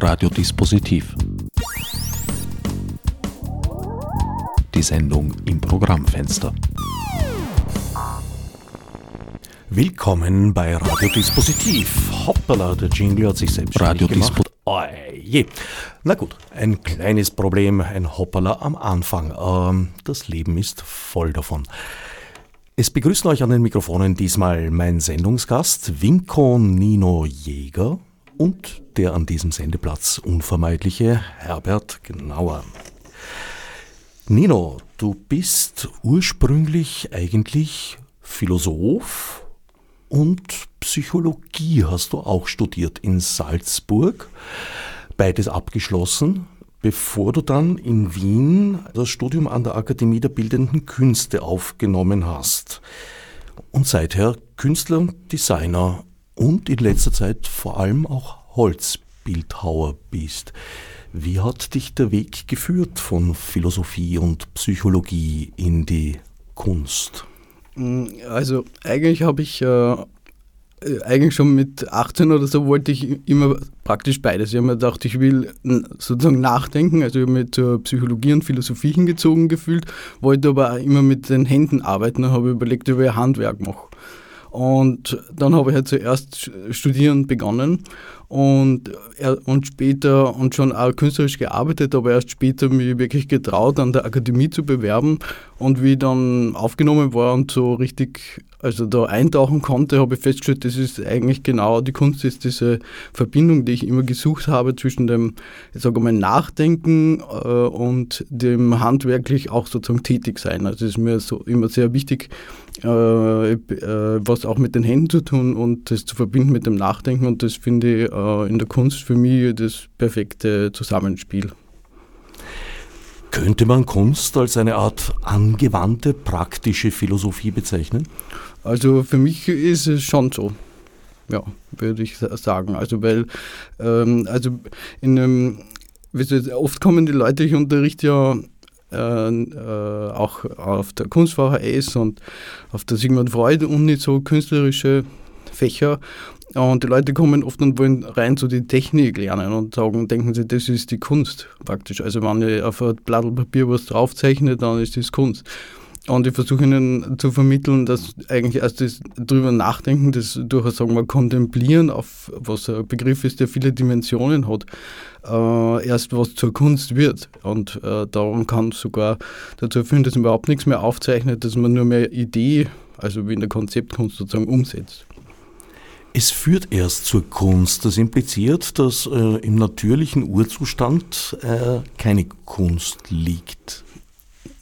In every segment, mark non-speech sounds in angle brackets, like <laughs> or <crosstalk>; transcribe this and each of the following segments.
Radiodispositiv. Die Sendung im Programmfenster. Willkommen bei Radiodispositiv. Hoppala, der Jingle hat sich selbst Radiodispositiv. Oh, je. Na gut, ein kleines Problem, ein Hoppala am Anfang. Ähm, das Leben ist voll davon. Es begrüßen euch an den Mikrofonen diesmal mein Sendungsgast Winko Nino Jäger und der an diesem Sendeplatz unvermeidliche Herbert Gnauer. Nino, du bist ursprünglich eigentlich Philosoph und Psychologie hast du auch studiert in Salzburg. Beides abgeschlossen, bevor du dann in Wien das Studium an der Akademie der Bildenden Künste aufgenommen hast. Und seither Künstler, Designer und in letzter Zeit vor allem auch Holzbildhauer bist. Wie hat dich der Weg geführt von Philosophie und Psychologie in die Kunst? Also eigentlich habe ich äh, eigentlich schon mit 18 oder so wollte ich immer praktisch beides. Ich habe mir gedacht, ich will sozusagen nachdenken, also ich habe mich zur Psychologie und Philosophie hingezogen gefühlt, wollte aber immer mit den Händen arbeiten und habe überlegt, ob ich Handwerk mache. Und dann habe ich halt zuerst studieren begonnen und, und später und schon auch künstlerisch gearbeitet, aber erst später mich wirklich getraut, an der Akademie zu bewerben. Und wie ich dann aufgenommen war und so richtig also da eintauchen konnte, habe ich festgestellt, das ist eigentlich genau die Kunst, ist diese Verbindung, die ich immer gesucht habe zwischen dem, ich sage mal, Nachdenken äh, und dem handwerklich auch sozusagen tätig sein. Also es ist mir so immer sehr wichtig, äh, äh, was auch mit den Händen zu tun und das zu verbinden mit dem Nachdenken und das finde ich äh, in der Kunst für mich das perfekte Zusammenspiel. Könnte man Kunst als eine Art angewandte, praktische Philosophie bezeichnen? Also für mich ist es schon so. Ja, würde ich sagen. Also weil, ähm, also in einem, oft kommen die Leute, ich unterrichte ja äh, äh, auch auf der Kunst VHS und auf der Sigmund Freud Uni so künstlerische Fächer und die Leute kommen oft und wollen rein zu so die Technik lernen und sagen, denken sie, das ist die Kunst praktisch. Also wenn ich auf ein Blatt Papier was draufzeichne, dann ist das Kunst. Und ich versuche ihnen zu vermitteln, dass eigentlich erst das drüber nachdenken, das durchaus sagen wir kontemplieren, auf was ein Begriff ist, der viele Dimensionen hat, äh, erst was zur Kunst wird. Und äh, darum kann sogar dazu führen, dass man überhaupt nichts mehr aufzeichnet, dass man nur mehr Idee, also wie in der Konzeptkunst sozusagen umsetzt. Es führt erst zur Kunst. Das impliziert, dass äh, im natürlichen Urzustand äh, keine Kunst liegt.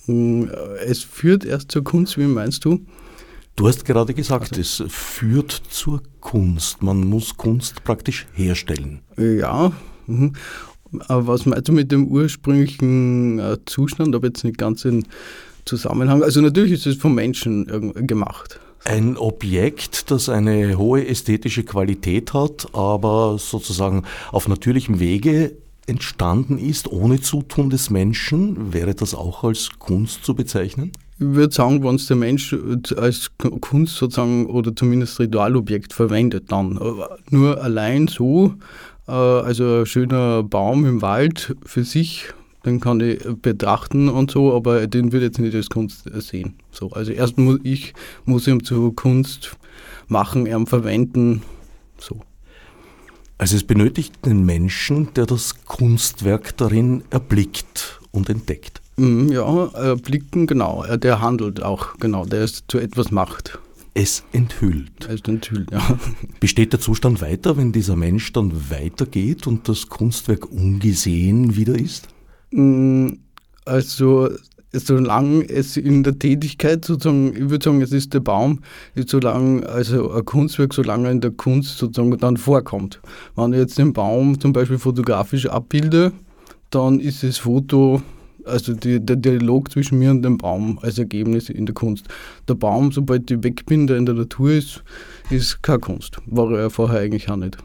Hm, es führt erst zur Kunst, wie meinst du? Du hast gerade gesagt, also, es führt zur Kunst. Man muss Kunst praktisch herstellen. Ja. Mhm. Aber was meinst du mit dem ursprünglichen äh, Zustand? Aber jetzt nicht ganz in Zusammenhang. Also natürlich ist es vom Menschen gemacht. Ein Objekt, das eine hohe ästhetische Qualität hat, aber sozusagen auf natürlichem Wege entstanden ist, ohne Zutun des Menschen, wäre das auch als Kunst zu bezeichnen? Ich würde sagen, wenn es der Mensch als Kunst sozusagen oder zumindest Ritualobjekt verwendet, dann. Nur allein so, äh, also ein schöner Baum im Wald für sich, den kann ich betrachten und so, aber den würde ich jetzt nicht als Kunst sehen. So, also erst muss ich Museum zu Kunst machen, ähm, verwenden, so. Also es benötigt einen Menschen, der das Kunstwerk darin erblickt und entdeckt. Mhm, ja, erblicken, genau. Der handelt auch, genau. Der es zu etwas macht. Es enthüllt. Es enthüllt, ja. <laughs> Besteht der Zustand weiter, wenn dieser Mensch dann weitergeht und das Kunstwerk ungesehen wieder ist? Mm, also solange es in der Tätigkeit sozusagen, ich würde sagen, es ist der Baum, ist solange, also ein Kunstwerk, solange in der Kunst sozusagen dann vorkommt. Wenn ich jetzt den Baum zum Beispiel fotografisch abbilde, dann ist das Foto, also die, der Dialog zwischen mir und dem Baum als Ergebnis in der Kunst. Der Baum, sobald ich weg bin, der in der Natur ist, ist keine Kunst. War er vorher eigentlich auch nicht.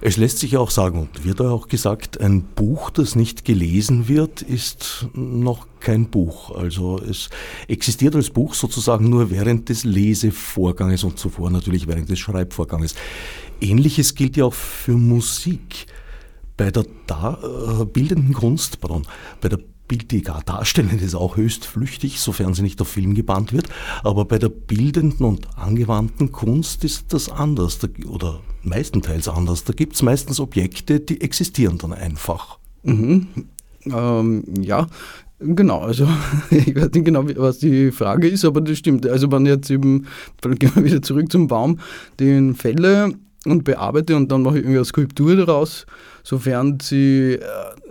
Es lässt sich auch sagen und wird auch gesagt, ein Buch, das nicht gelesen wird, ist noch kein Buch. Also es existiert als Buch sozusagen nur während des Lesevorganges und zuvor natürlich während des Schreibvorganges. Ähnliches gilt ja auch für Musik. Bei der da, äh, bildenden Kunst, pardon, bei der die gar darstellen, ist auch höchst flüchtig, sofern sie nicht auf Film gebannt wird. Aber bei der bildenden und angewandten Kunst ist das anders oder meistenteils anders. Da gibt es meistens Objekte, die existieren dann einfach. Mhm. Ähm, ja, Genau, also <laughs> ich weiß nicht genau, was die Frage ist, aber das stimmt. Also wenn jetzt eben, dann gehen wir <laughs> wieder zurück zum Baum, den fälle und bearbeite und dann mache ich irgendwie eine Skulptur daraus, sofern sie, äh,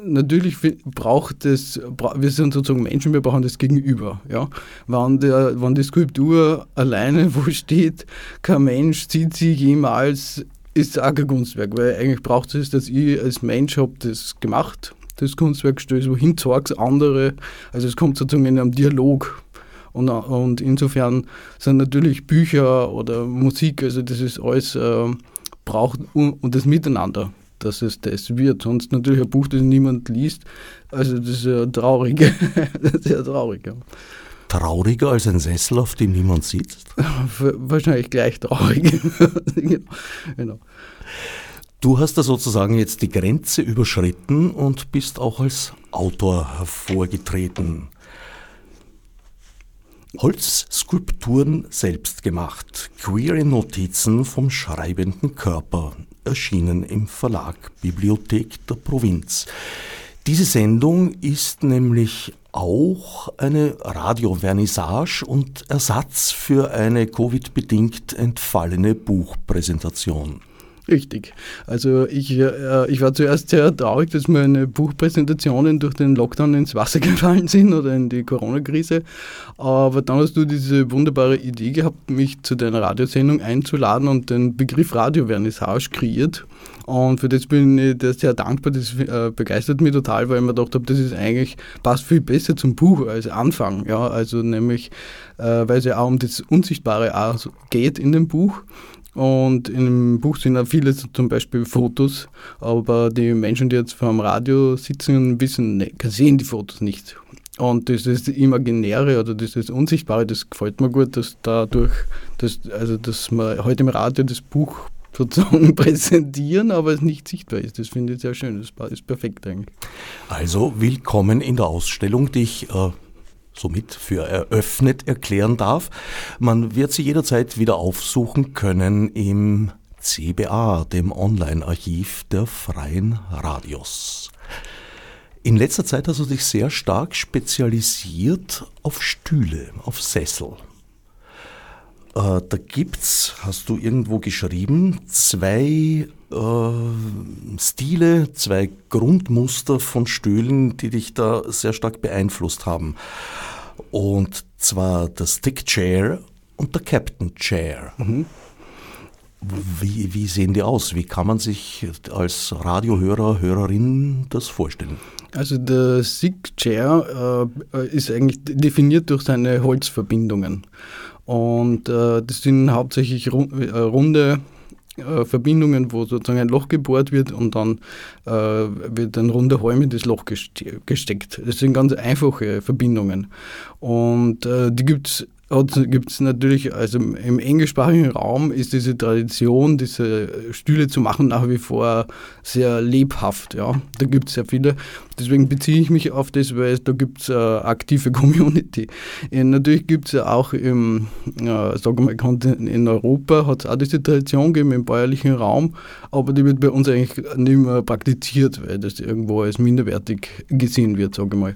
natürlich braucht es, wir sind sozusagen Menschen, wir brauchen das Gegenüber. Ja? Wenn, der, wenn die Skulptur alleine <laughs> wo steht, kein Mensch sieht sie jemals, ist auch kein Kunstwerk, weil eigentlich braucht es, dass ich als Mensch habe das gemacht das Kunstwerk stößt, wohin zeigt andere. Also es kommt sozusagen in einem Dialog. Und, und insofern sind natürlich Bücher oder Musik, also das ist alles, äh, braucht und das Miteinander, dass es das wird. Sonst natürlich ein Buch, das niemand liest, also das ist ja traurig. <laughs> das ist ja traurig. Ja. Trauriger als ein Sessel, auf dem niemand sitzt? <laughs> Wahrscheinlich gleich traurig. <laughs> genau. Du hast da sozusagen jetzt die Grenze überschritten und bist auch als Autor hervorgetreten. Holzskulpturen selbst gemacht, queere Notizen vom schreibenden Körper, erschienen im Verlag Bibliothek der Provinz. Diese Sendung ist nämlich auch eine Radiovernissage und Ersatz für eine Covid-bedingt entfallene Buchpräsentation. Richtig. Also ich, äh, ich war zuerst sehr traurig, dass meine Buchpräsentationen durch den Lockdown ins Wasser <laughs> gefallen sind oder in die Corona-Krise. Aber dann hast du diese wunderbare Idee gehabt, mich zu deiner Radiosendung einzuladen und den Begriff Radiovernissage kreiert. Und für das bin ich sehr dankbar. Das äh, begeistert mich total, weil ich mir gedacht habe, das ist eigentlich, passt viel besser zum Buch als Anfang. Ja, also nämlich, äh, weil es ja auch um das Unsichtbare auch geht in dem Buch. Und im Buch sind auch viele zum Beispiel Fotos, aber die Menschen, die jetzt vor dem Radio sitzen, wissen, ne, sehen die Fotos nicht. Und das ist das Imaginäre oder das ist das Unsichtbare, das gefällt mir gut, dass dadurch, dass, also dass wir heute im Radio das Buch sozusagen <laughs> präsentieren, aber es nicht sichtbar ist. Das finde ich sehr schön, das ist perfekt eigentlich. Also willkommen in der Ausstellung, die ich äh, somit für eröffnet erklären darf. Man wird sie jederzeit wieder aufsuchen können im CBA, dem Online-Archiv der freien Radios. In letzter Zeit hast du dich sehr stark spezialisiert auf Stühle, auf Sessel. Äh, da gibt's, hast du irgendwo geschrieben, zwei äh, Stile, zwei Grundmuster von Stühlen, die dich da sehr stark beeinflusst haben. Und zwar der Stick Chair und der Captain Chair. Mhm. Wie, wie sehen die aus? Wie kann man sich als Radiohörer, Hörerin das vorstellen? Also der Stick Chair äh, ist eigentlich definiert durch seine Holzverbindungen. Und äh, das sind hauptsächlich äh, runde äh, Verbindungen, wo sozusagen ein Loch gebohrt wird und dann äh, wird ein runder Holm in das Loch gesteckt. Das sind ganz einfache Verbindungen. Und äh, die gibt es gibt es natürlich, also im englischsprachigen Raum ist diese Tradition, diese Stühle zu machen, nach wie vor sehr lebhaft. Ja. Da gibt es sehr viele. Deswegen beziehe ich mich auf das, weil da gibt es äh, aktive <laughs> Community. Und natürlich gibt es ja auch im, äh, sagen wir in Europa hat es auch diese Tradition gegeben im bäuerlichen Raum, aber die wird bei uns eigentlich nicht mehr praktiziert, weil das irgendwo als minderwertig gesehen wird, sage ich mal.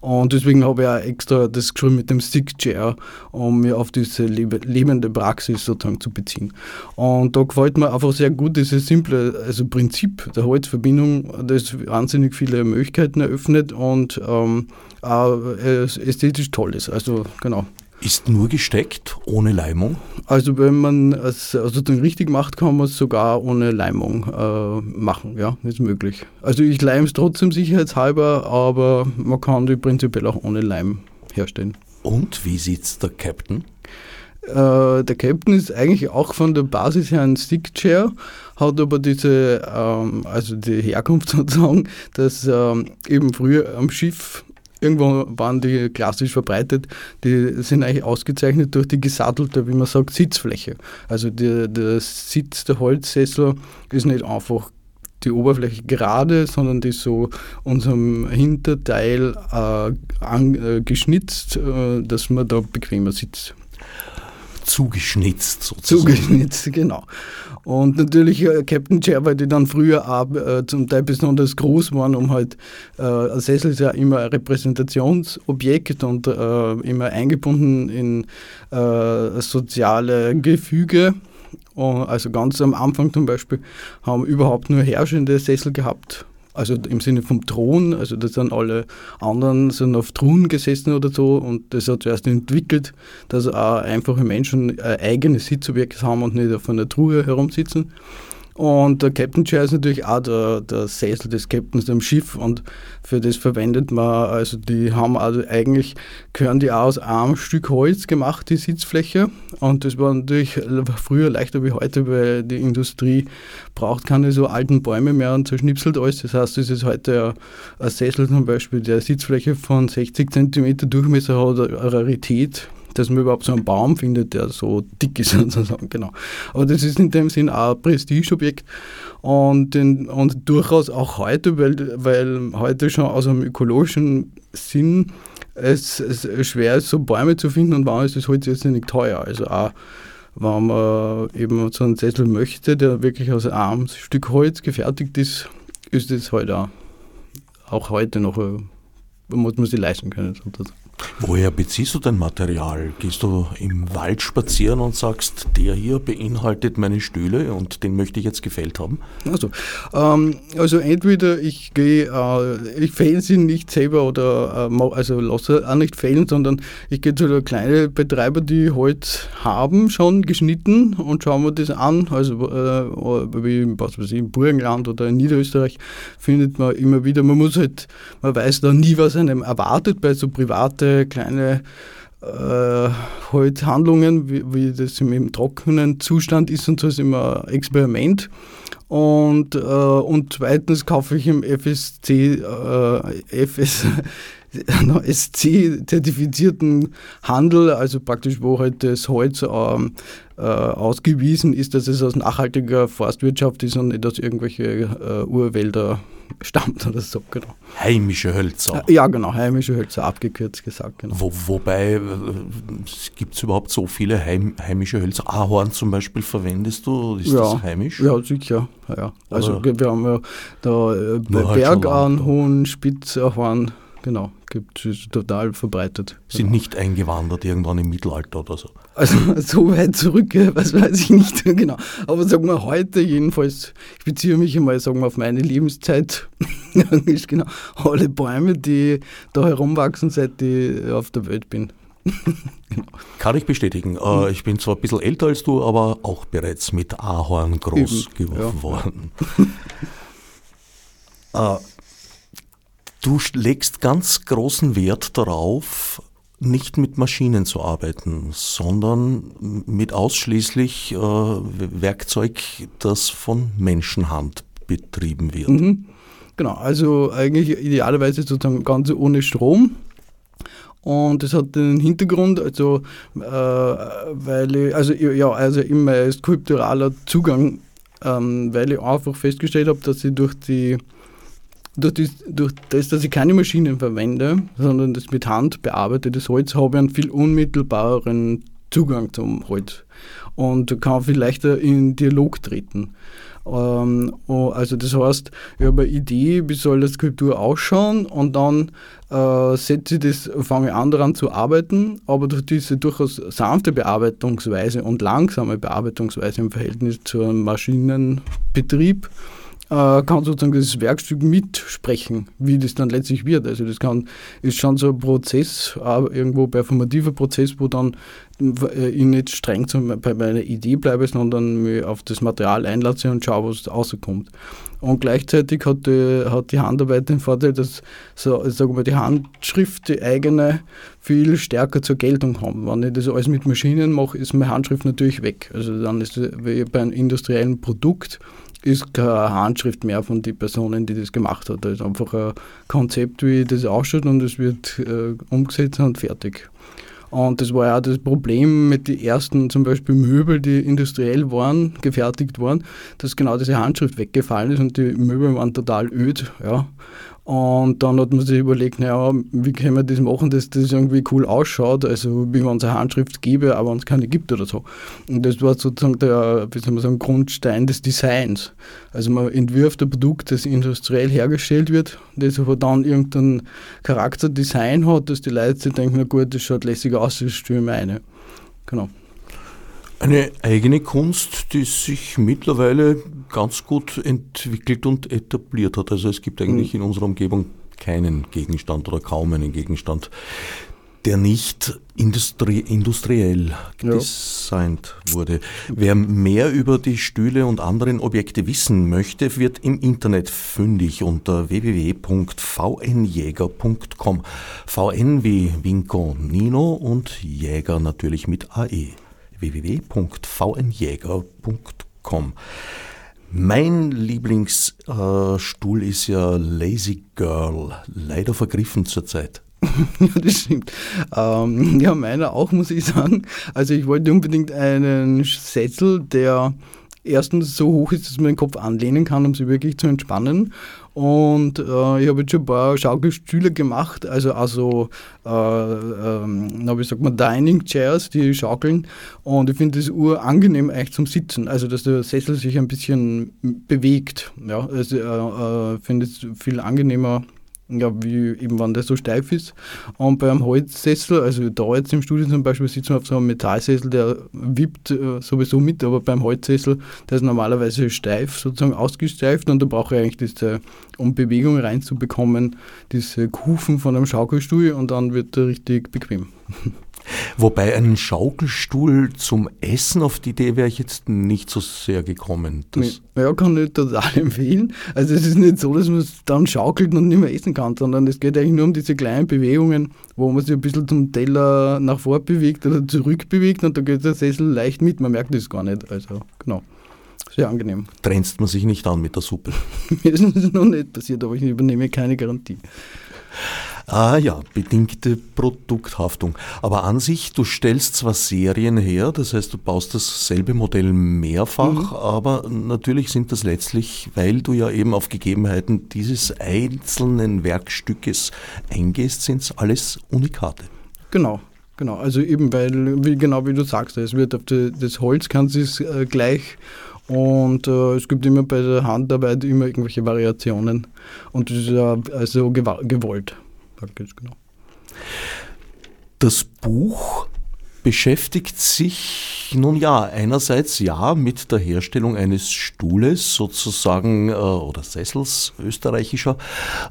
Und deswegen habe ich auch extra das geschrieben mit dem Stick Chair, um mir auf diese lebende Praxis sozusagen zu beziehen. Und da gefällt mir einfach sehr gut dieses simple also Prinzip der Holzverbindung, das wahnsinnig viele Möglichkeiten eröffnet und ähm, ästhetisch toll ist. Also genau. Ist nur gesteckt, ohne Leimung? Also wenn man es sozusagen richtig macht, kann man es sogar ohne Leimung äh, machen, ja, ist möglich. Also ich leime es trotzdem sicherheitshalber, aber man kann die prinzipiell auch ohne Leim herstellen. Und wie sieht der Captain? Äh, der Captain ist eigentlich auch von der Basis her ein Stickchair, hat aber diese, ähm, also die Herkunft <laughs> sozusagen, dass ähm, eben früher am Schiff Irgendwo waren die klassisch verbreitet, die sind eigentlich ausgezeichnet durch die gesattelte, wie man sagt, Sitzfläche. Also der, der Sitz der Holzsessel ist nicht einfach die Oberfläche gerade, sondern die ist so unserem Hinterteil äh, an, äh, geschnitzt, äh, dass man da bequemer sitzt. Zugeschnitzt sozusagen. Zugeschnitzt, genau. Und natürlich äh, Captain Chair, weil die dann früher auch äh, zum Teil besonders groß waren, um halt, äh, ein Sessel ist ja immer ein Repräsentationsobjekt und äh, immer eingebunden in äh, soziale Gefüge. Also ganz am Anfang zum Beispiel haben überhaupt nur herrschende Sessel gehabt also im Sinne vom Thron, also da sind alle anderen sind auf Thron gesessen oder so und das hat zuerst entwickelt, dass auch einfache Menschen ein eigenes Sitzobjekt haben und nicht auf einer Truhe herumsitzen. Und der Captain Chair ist natürlich auch der, der Sessel des Captains am Schiff und für das verwendet man, also die haben also eigentlich, gehören die auch aus einem Stück Holz gemacht, die Sitzfläche. Und das war natürlich früher leichter wie heute, weil die Industrie braucht keine so alten Bäume mehr und zerschnipselt alles. Das heißt, es ist heute ein Sessel zum Beispiel, der Sitzfläche von 60 cm Durchmesser hat, eine Rarität dass man überhaupt so einen Baum findet, der so dick ist <laughs> sozusagen, genau. Aber das ist in dem Sinn auch ein Prestigeobjekt und, in, und durchaus auch heute, weil, weil heute schon aus einem ökologischen Sinn es, es schwer ist, so Bäume zu finden und warum ist das Holz jetzt nicht teuer. Also auch wenn man eben so einen Sessel möchte, der wirklich aus einem Stück Holz gefertigt ist, ist das halt auch, auch heute noch, äh, muss man sich leisten können. Sozusagen. Woher beziehst du dein Material? Gehst du im Wald spazieren und sagst, der hier beinhaltet meine Stühle und den möchte ich jetzt gefällt haben? Also, ähm, also entweder ich gehe, äh, ich fälle sie nicht selber oder äh, also lasse auch nicht fällen, sondern ich gehe zu kleinen Betreiber, die Holz halt haben, schon geschnitten und schauen wir das an. Also äh, wie was weiß ich, im Burgenland oder in Niederösterreich findet man immer wieder, man muss halt, man weiß da nie, was einem erwartet bei so privaten kleine äh, halt wie, wie das im, im, trockenen Zustand ist und so ist immer Experiment. Und, äh, und zweitens kaufe ich im FSC, äh, FS, <laughs> SC-zertifizierten Handel, also praktisch wo halt das Holz ähm, äh, ausgewiesen ist, dass es aus nachhaltiger Forstwirtschaft ist und nicht aus irgendwelche äh, Urwälder stammt oder so, genau. Heimische Hölzer. Ja, genau, heimische Hölzer, abgekürzt gesagt. Genau. Wo, wobei, äh, gibt es überhaupt so viele heim, heimische Hölzer? Ahorn zum Beispiel verwendest du? Ist ja, das heimisch? Ja, sicher. Ja. Also oder wir haben ja da äh, Bergahorn, Spitzahorn, genau gibt, ist total verbreitet. Sind genau. nicht eingewandert irgendwann im Mittelalter oder so? Also <laughs> so weit zurück, was weiß ich nicht <laughs> genau. Aber sagen wir heute jedenfalls, ich beziehe mich einmal sagen wir, auf meine Lebenszeit, <laughs> genau, alle Bäume, die da herumwachsen, seit ich auf der Welt bin. genau. Kann ich bestätigen. Äh, ich bin zwar ein bisschen älter als du, aber auch bereits mit Ahorn groß Eben, geworden. Ja. äh, Du legst ganz großen Wert darauf, nicht mit Maschinen zu arbeiten, sondern mit ausschließlich äh, Werkzeug, das von Menschenhand betrieben wird. Mhm. Genau, also eigentlich idealerweise sozusagen ganz ohne Strom. Und das hat den Hintergrund, also äh, weil ich, also ja, also immer skulpturaler Zugang, ähm, weil ich einfach festgestellt habe, dass ich durch die durch das, durch das, dass ich keine Maschinen verwende, sondern das mit Hand bearbeitetes Holz, habe ich einen viel unmittelbareren Zugang zum Holz und kann viel leichter in Dialog treten. Ähm, oh, also das heißt, ich habe eine Idee, wie soll das Skulptur ausschauen und dann äh, setze ich das, fange an daran zu arbeiten, aber durch diese durchaus sanfte Bearbeitungsweise und langsame Bearbeitungsweise im Verhältnis zu einem Maschinenbetrieb äh, kann sozusagen das Werkstück mitsprechen, wie das dann letztlich wird. Also das kann, ist schon so ein Prozess, irgendwo performativer Prozess, wo dann äh, ich nicht streng bei meiner Idee bleibe, sondern mich auf das Material einlasse und schaue, was rauskommt. Und gleichzeitig hat die, hat die Handarbeit den Vorteil, dass so, sagen wir, die Handschrift, die eigene, viel stärker zur Geltung haben. Wenn ich das alles mit Maschinen mache, ist meine Handschrift natürlich weg. Also dann ist es wie bei einem industriellen Produkt ist keine Handschrift mehr von den Personen, die das gemacht hat. Da ist einfach ein Konzept, wie das ausschaut und es wird äh, umgesetzt und fertig. Und das war ja das Problem mit den ersten zum Beispiel Möbel, die industriell waren, gefertigt waren, dass genau diese Handschrift weggefallen ist und die Möbel waren total öd. Ja. Und dann hat man sich überlegt, naja, wie können wir das machen, dass das irgendwie cool ausschaut, also wie man unsere Handschrift gebe, aber uns keine gibt oder so. Und das war sozusagen der, wie soll man sagen, Grundstein des Designs. Also man entwirft ein Produkt, das industriell hergestellt wird, das aber dann irgendein Charakterdesign hat, dass die Leute denken, na gut, das schaut lässig aus, das stelle ich mir eine. Genau. Eine eigene Kunst, die sich mittlerweile ganz gut entwickelt und etabliert hat. Also es gibt eigentlich mhm. in unserer Umgebung keinen Gegenstand oder kaum einen Gegenstand, der nicht industrie industriell designt ja. wurde. Wer mehr über die Stühle und anderen Objekte wissen möchte, wird im Internet fündig unter www.vnjäger.com. VN wie Winko Nino und Jäger natürlich mit AE www.vnjäger.com. Mein Lieblingsstuhl ist ja Lazy Girl, leider vergriffen zurzeit. <laughs> ja, das stimmt. Ähm, ja, meiner auch, muss ich sagen. Also ich wollte unbedingt einen Sessel, der erstens so hoch ist, dass man den Kopf anlehnen kann, um sich wirklich zu entspannen. Und äh, ich habe jetzt schon ein paar Schaukelstühle gemacht, also also äh, ähm, wie sagt man, Dining Chairs, die schaukeln. Und ich finde es urangenehm eigentlich zum Sitzen, also dass der Sessel sich ein bisschen bewegt. Ja, also äh, äh finde es viel angenehmer ja, wie eben wenn der so steif ist. Und beim Holzsessel, also da jetzt im Studio zum Beispiel sitzen wir auf so einem Metallsessel, der wippt äh, sowieso mit, aber beim Holzsessel, der ist normalerweise steif, sozusagen ausgesteift und da brauche ich eigentlich diese, um Bewegung reinzubekommen, diese Kufen von einem Schaukelstuhl und dann wird er richtig bequem. <laughs> Wobei einen Schaukelstuhl zum Essen, auf die Idee wäre ich jetzt nicht so sehr gekommen. Das ja, kann ich total <laughs> empfehlen. Also es ist nicht so, dass man es dann schaukelt und nicht mehr essen kann, sondern es geht eigentlich nur um diese kleinen Bewegungen, wo man sich ein bisschen zum Teller nach vor bewegt oder zurück bewegt und da geht der Sessel leicht mit, man merkt das gar nicht. Also genau. Sehr angenehm. Trennst man sich nicht an mit der Suppe? <laughs> Mir ist es noch nicht passiert, aber ich übernehme keine Garantie. Ah ja, bedingte Produkthaftung. Aber an sich, du stellst zwar Serien her, das heißt, du baust dasselbe Modell mehrfach, mhm. aber natürlich sind das letztlich, weil du ja eben auf Gegebenheiten dieses einzelnen Werkstückes eingehst, sind es alles Unikate. Genau, Genau, also eben, weil, wie, genau wie du sagst, es wird auf die, das Holz kann es äh, gleich und äh, es gibt immer bei der Handarbeit immer irgendwelche Variationen und das ist ja also gewollt praktisch, genau. Das Buch beschäftigt sich nun ja einerseits ja mit der Herstellung eines Stuhles sozusagen äh, oder Sessels österreichischer.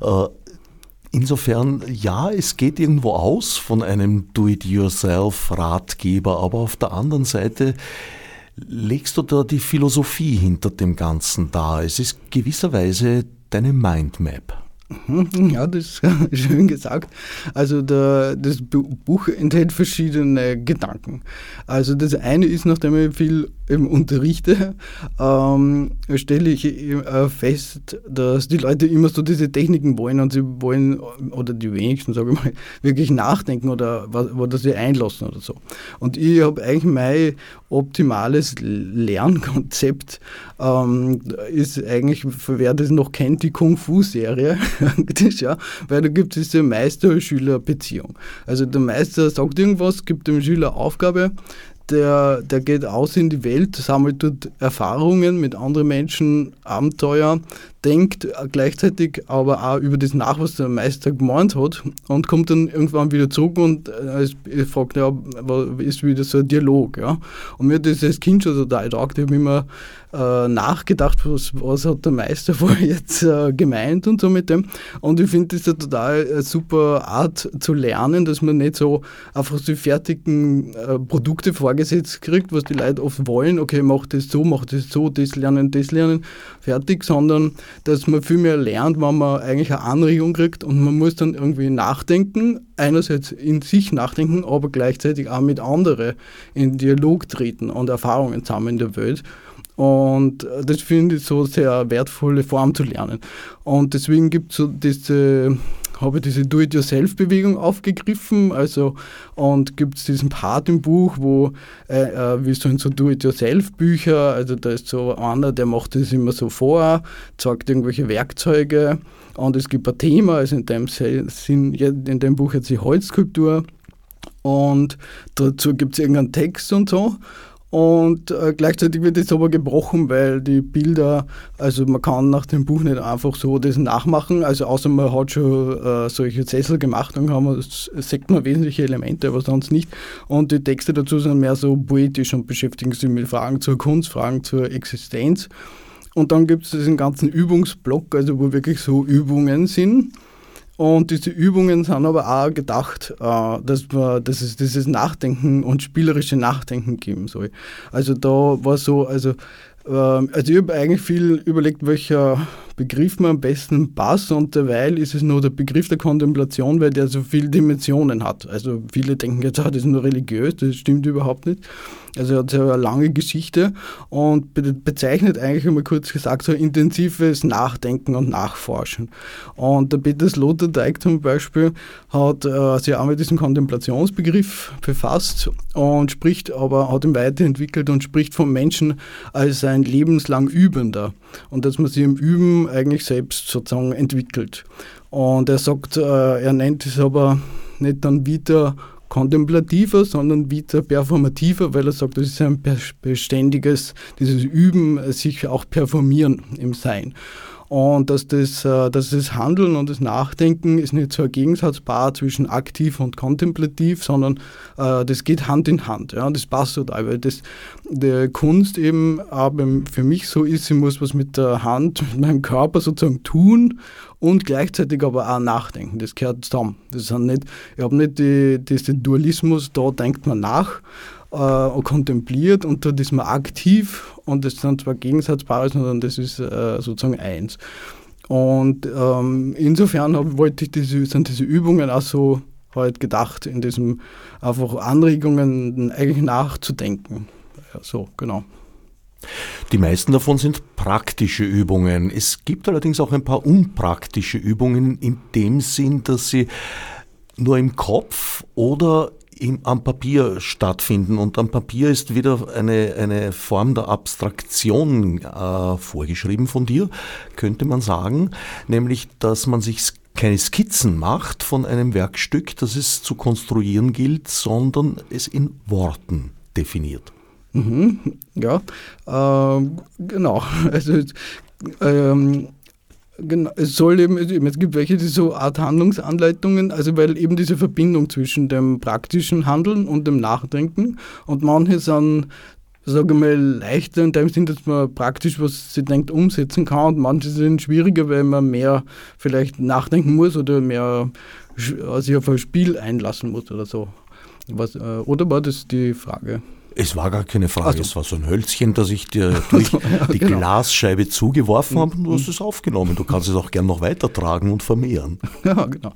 Äh, insofern ja, es geht irgendwo aus von einem Do-it-yourself-Ratgeber, aber auf der anderen Seite legst du da die Philosophie hinter dem Ganzen dar. Es ist gewisserweise deine Mindmap. Mhm, ja, das <laughs> ist schön gesagt. Also der, das Buch enthält verschiedene Gedanken. Also das eine ist, nachdem ich viel eben unterrichte, ähm, stelle ich äh, fest, dass die Leute immer so diese Techniken wollen und sie wollen, oder die wenigsten, sage ich mal, wirklich nachdenken oder, oder sie einlassen oder so. Und ich habe eigentlich mein optimales Lernkonzept, ähm, ist eigentlich, wer das noch kennt, die Kung-Fu-Serie, <laughs> ja, weil da gibt es diese Meister-Schüler-Beziehung. Also der Meister sagt irgendwas, gibt dem Schüler Aufgabe, der, der geht aus in die Welt, sammelt dort Erfahrungen mit anderen Menschen, Abenteuer, denkt gleichzeitig aber auch über das nach, was der Meister gemeint hat und kommt dann irgendwann wieder zurück und äh, fragt, ja, ist wieder so ein Dialog. Ja? Und mir hat das als Kind schon total taugt. Ich habe immer äh, nachgedacht, was, was hat der Meister <laughs> vorher jetzt äh, gemeint und so mit dem. Und ich finde das eine total äh, super Art zu lernen, dass man nicht so einfach so fertigen äh, Produkte vorgesetzt kriegt, was die Leute oft wollen. Okay, mach das so, mach das so, das lernen, das lernen, fertig, sondern dass man viel mehr lernt, wenn man eigentlich eine Anregung kriegt und man muss dann irgendwie nachdenken, einerseits in sich nachdenken, aber gleichzeitig auch mit anderen in Dialog treten und Erfahrungen sammeln in der Welt. Und das finde ich so sehr wertvolle Form zu lernen. Und deswegen gibt es so diese habe diese Do-it-yourself-Bewegung aufgegriffen. Also, und gibt es diesen Part im Buch, wo äh, äh wir so in so Do-it-yourself-Bücher, also da ist so einer, der macht das immer so vor, zeigt irgendwelche Werkzeuge und es gibt ein Thema, also in dem Sinn, in dem Buch jetzt die Holzskulptur und dazu gibt es irgendeinen Text und so. Und äh, gleichzeitig wird das aber gebrochen, weil die Bilder, also man kann nach dem Buch nicht einfach so das nachmachen, also außer man hat schon äh, solche Sessel gemacht, dann kann man, sieht man wesentliche Elemente, aber sonst nicht. Und die Texte dazu sind mehr so poetisch und beschäftigen sich mit Fragen zur Kunst, Fragen zur Existenz. Und dann gibt es diesen ganzen Übungsblock, also wo wirklich so Übungen sind und diese Übungen sind aber auch gedacht, äh, dass, man, dass es dieses Nachdenken und spielerische Nachdenken geben soll. Also da war so, also, ähm, also ich habe eigentlich viel überlegt, welcher Begriff mir am besten passt und derweil ist es nur der Begriff der Kontemplation, weil der so viele Dimensionen hat. Also viele denken jetzt, ah, das ist nur religiös, das stimmt überhaupt nicht. Also er hat ja eine lange Geschichte und bezeichnet eigentlich einmal kurz gesagt so intensives Nachdenken und Nachforschen. Und der Peter Sloterdijk zum Beispiel hat äh, sich auch mit diesem Kontemplationsbegriff befasst und spricht aber, hat ihn weiterentwickelt und spricht vom Menschen als ein lebenslang Übender und dass man sich im Üben eigentlich selbst sozusagen entwickelt. Und er sagt, äh, er nennt es aber nicht dann wieder kontemplativer, sondern wieder performativer, weil er sagt, das ist ein beständiges, dieses Üben, sich auch performieren im Sein. Und dass das, äh, dass das Handeln und das Nachdenken ist nicht so ein Gegensatzpaar zwischen aktiv und kontemplativ, sondern äh, das geht Hand in Hand. Ja, das passt total, weil das, der Kunst eben aber für mich so ist, ich muss was mit der Hand, <laughs> mit meinem Körper sozusagen tun und gleichzeitig aber auch nachdenken. Das gehört zusammen. Das sind nicht, ich habe nicht die, diesen Dualismus, da denkt man nach, äh, kontempliert und dort ist man aktiv und das sind zwar Gegensatzpaare, sondern das ist äh, sozusagen eins. Und ähm, insofern hab, wollte ich diese, sind diese Übungen auch so halt gedacht, in diesem einfach Anregungen eigentlich nachzudenken. Ja, so, genau. Die meisten davon sind praktische Übungen. Es gibt allerdings auch ein paar unpraktische Übungen in dem Sinn, dass sie nur im Kopf oder im, am Papier stattfinden. Und am Papier ist wieder eine, eine Form der Abstraktion äh, vorgeschrieben von dir, könnte man sagen, nämlich dass man sich keine Skizzen macht von einem Werkstück, das es zu konstruieren gilt, sondern es in Worten definiert. Mhm, ja, äh, genau. <laughs> Also ähm, Genau, es soll eben, es gibt welche, die so Art Handlungsanleitungen, also weil eben diese Verbindung zwischen dem praktischen Handeln und dem Nachdenken und manche sind, sage ich mal, leichter in dem Sinn, dass man praktisch, was sie denkt, umsetzen kann und manche sind schwieriger, weil man mehr vielleicht nachdenken muss oder mehr sich auf ein Spiel einlassen muss oder so. Was, äh, oder war das die Frage? Es war gar keine Frage, so. es war so ein Hölzchen, das ich dir <laughs> durch ja, die genau. Glasscheibe zugeworfen habe und du hast mhm. es aufgenommen. Du kannst es auch gern noch weitertragen und vermehren. <laughs> Ja, genau.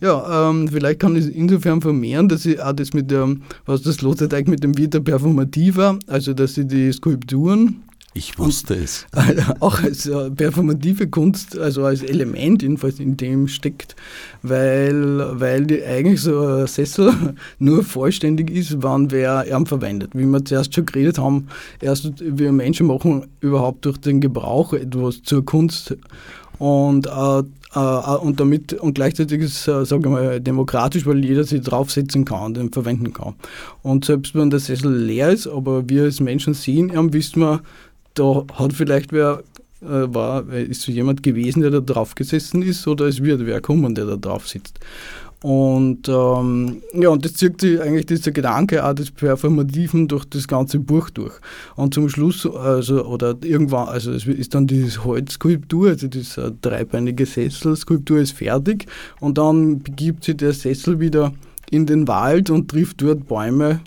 Ja, ähm, vielleicht kann ich es insofern vermehren, dass ich auch das mit dem, was das Lotterteig mit dem Vita Performativa, also dass ich die Skulpturen ich wusste es. Auch als äh, performative Kunst, also als Element jedenfalls in dem steckt, weil, weil die eigentlich so ein Sessel <laughs> nur vollständig ist, wann wer ihn verwendet. Wie wir zuerst schon geredet haben, erst wir Menschen machen überhaupt durch den Gebrauch etwas zur Kunst und äh, äh, und damit und gleichzeitig ist es, äh, mal, demokratisch, weil jeder sich draufsetzen kann und den verwenden kann. Und selbst wenn der Sessel leer ist, aber wir als Menschen sehen, wissen wir, da hat vielleicht wer äh, war, ist so jemand gewesen, der da drauf gesessen ist, oder es wird wer kommen, der da drauf sitzt. Und ähm, ja, und das zieht sich eigentlich dieser Gedanke auch des Performativen durch das ganze Buch durch. Und zum Schluss, also, oder irgendwann, also es ist dann diese Holzskulptur, also diese dreibeinige Sesselskulptur ist fertig und dann begibt sich der Sessel wieder in den Wald und trifft dort Bäume,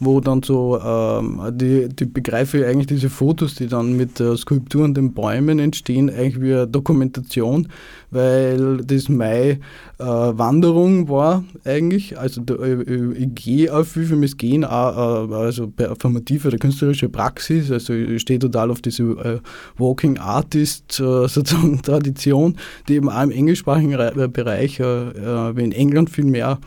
wo dann so, ähm, die, die begreife eigentlich diese Fotos, die dann mit Skulptur und den Bäumen entstehen, eigentlich wie eine Dokumentation, weil das meine äh, Wanderung war eigentlich, also da, ich, ich gehe auch viel für mich Gehen, auch, äh, also performative oder künstlerische Praxis, also ich stehe total auf diese äh, Walking Artist äh, <laughs> sozusagen Tradition, die eben auch im englischsprachigen Bereich, äh, äh, wie in England viel mehr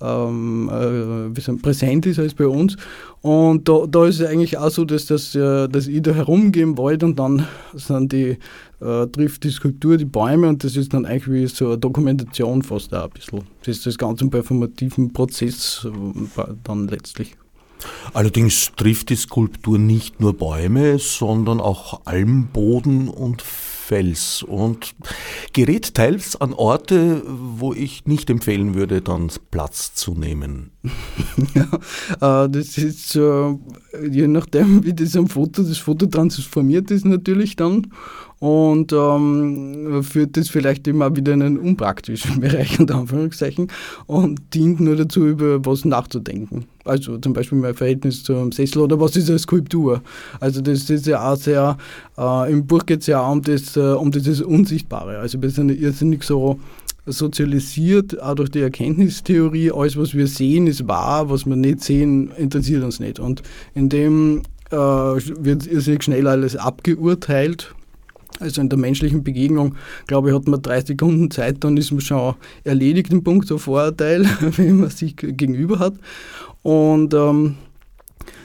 ähm, äh, präsent ist als bei uns. Und da, da ist es eigentlich auch so, dass, das, äh, dass ich da herumgehen wollte und dann sind die, äh, trifft die Skulptur die Bäume und das ist dann eigentlich wie so eine Dokumentation fast auch ein bisschen. Das ist das ganze performativen Prozess äh, dann letztlich. Allerdings trifft die Skulptur nicht nur Bäume, sondern auch Almboden und Fels und gerät teils an Orte, wo ich nicht empfehlen würde, dann Platz zu nehmen. <laughs> ja, äh, das ist äh, je nachdem, wie das am Foto, das Foto transformiert ist natürlich dann und ähm, führt das vielleicht immer wieder in einen unpraktischen <laughs> Bereich, unter Anführungszeichen, und dient nur dazu, über was nachzudenken. Also zum Beispiel mein Verhältnis zum Sessel oder was ist eine Skulptur. Also das ist ja auch sehr, äh, im Buch geht es ja auch um, das, äh, um dieses Unsichtbare. Also wir sind irrsinnig so sozialisiert, auch durch die Erkenntnistheorie, alles was wir sehen ist wahr, was wir nicht sehen, interessiert uns nicht. Und in dem äh, wird irrsinnig schnell alles abgeurteilt also in der menschlichen Begegnung, glaube ich, hat man drei Sekunden Zeit, dann ist man schon erledigt im Punkt der Vorurteil, <laughs> wenn man sich gegenüber hat. Und ähm,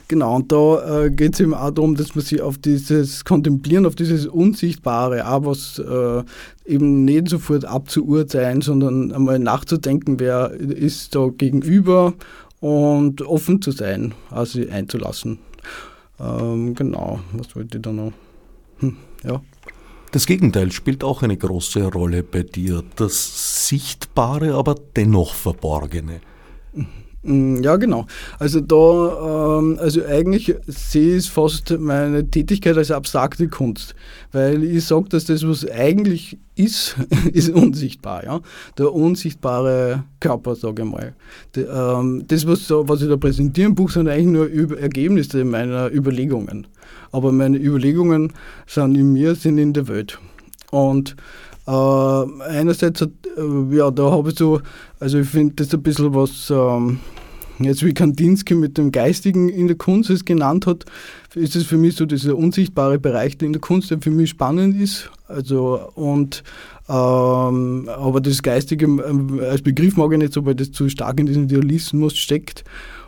genau, und da äh, geht es eben auch darum, dass man sich auf dieses Kontemplieren, auf dieses Unsichtbare, auch was äh, eben nicht sofort abzuurteilen, sondern einmal nachzudenken, wer ist da gegenüber und offen zu sein, also einzulassen. Ähm, genau, was wollte ich da noch? Hm, ja. Das Gegenteil spielt auch eine große Rolle bei dir, das Sichtbare, aber dennoch Verborgene. Mm, ja, genau. Also da, ähm, also eigentlich sehe ich fast meine Tätigkeit als abstrakte Kunst, weil ich sage, dass das, was eigentlich ist, <laughs> ist unsichtbar. Ja? Der unsichtbare Körper, sage ich mal. Ähm, das, was, was ich da präsentiere im Buch, sind eigentlich nur Ergebnisse meiner Überlegungen aber meine Überlegungen sind in mir, sind in der Welt. Und äh, einerseits, hat, äh, ja, da habe ich so, also ich finde das ein bisschen was, ähm, jetzt wie Kandinsky mit dem Geistigen in der Kunst es genannt hat, ist es für mich so dieser unsichtbare Bereich, der in der Kunst der für mich spannend ist. Also, und ähm, aber das Geistige ähm, als Begriff mag ich nicht so, weil das zu stark in diesem Idealismus steckt.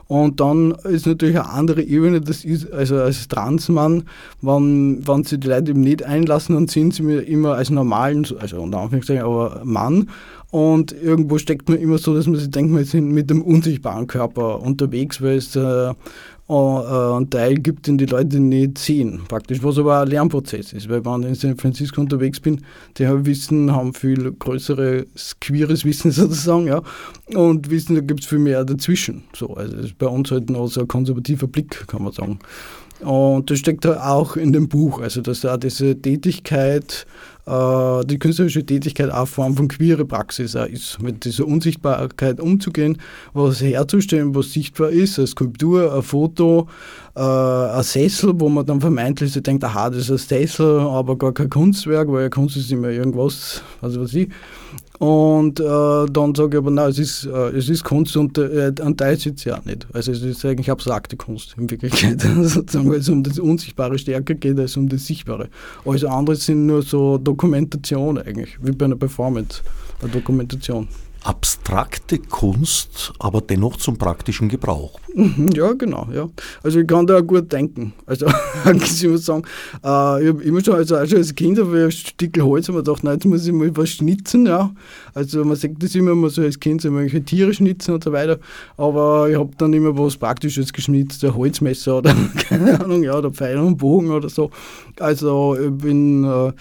Und dann ist natürlich eine andere Ebene, das ist, also als Transmann, wenn, wenn sie die Leute eben nicht einlassen, dann sind sie mir immer als normalen, also unter Anführungszeichen, aber Mann. Und irgendwo steckt man immer so, dass man sich denkt, wir sind mit dem unsichtbaren Körper unterwegs, weil es äh, einen Teil gibt, den die Leute nicht sehen, praktisch, was aber ein Lernprozess ist, weil wenn ich in San Francisco unterwegs bin, die haben Wissen, haben viel größeres, queeres Wissen <laughs> sozusagen, ja, und Wissen, da gibt es viel mehr dazwischen, so, also ist bei uns halt noch so ein konservativer Blick, kann man sagen. Und das steckt auch in dem Buch, also dass da diese Tätigkeit äh, die künstlerische Tätigkeit auch Form von queere Praxis ist, mit dieser Unsichtbarkeit umzugehen, was herzustellen, was sichtbar ist, eine Skulptur, ein Foto, äh, ein Sessel, wo man dann vermeintlich so denkt, aha, das ist ein Sessel, aber gar kein Kunstwerk, weil Kunst ist immer irgendwas, also was ich. Und äh, dann sage ich aber, nein, es ist, äh, es ist Kunst und äh, ein Teil sitzt ja nicht. Also es ist eigentlich abstrakte Kunst in Wirklichkeit, <laughs> sozusagen, weil es um das Unsichtbare stärker geht als um das Sichtbare. Alles andere sind nur so Dokumentation eigentlich, wie bei einer Performance, eine Dokumentation abstrakte Kunst, aber dennoch zum praktischen Gebrauch. Mhm, ja, genau. Ja. Also ich kann da gut denken. Also <laughs> ich muss sagen, äh, ich habe immer schon, also auch schon als Kind habe ich ein Stück Holz und mir gedacht, nein, jetzt muss ich mal was schnitzen. Ja. Also man sagt das immer mal so als Kind, so irgendwelche Tiere schnitzen und so weiter. Aber ich habe dann immer was Praktisches geschnitzt, ein Holzmesser oder <laughs> keine Ahnung, ja, oder Pfeil und Bogen oder so. Also ich bin, äh,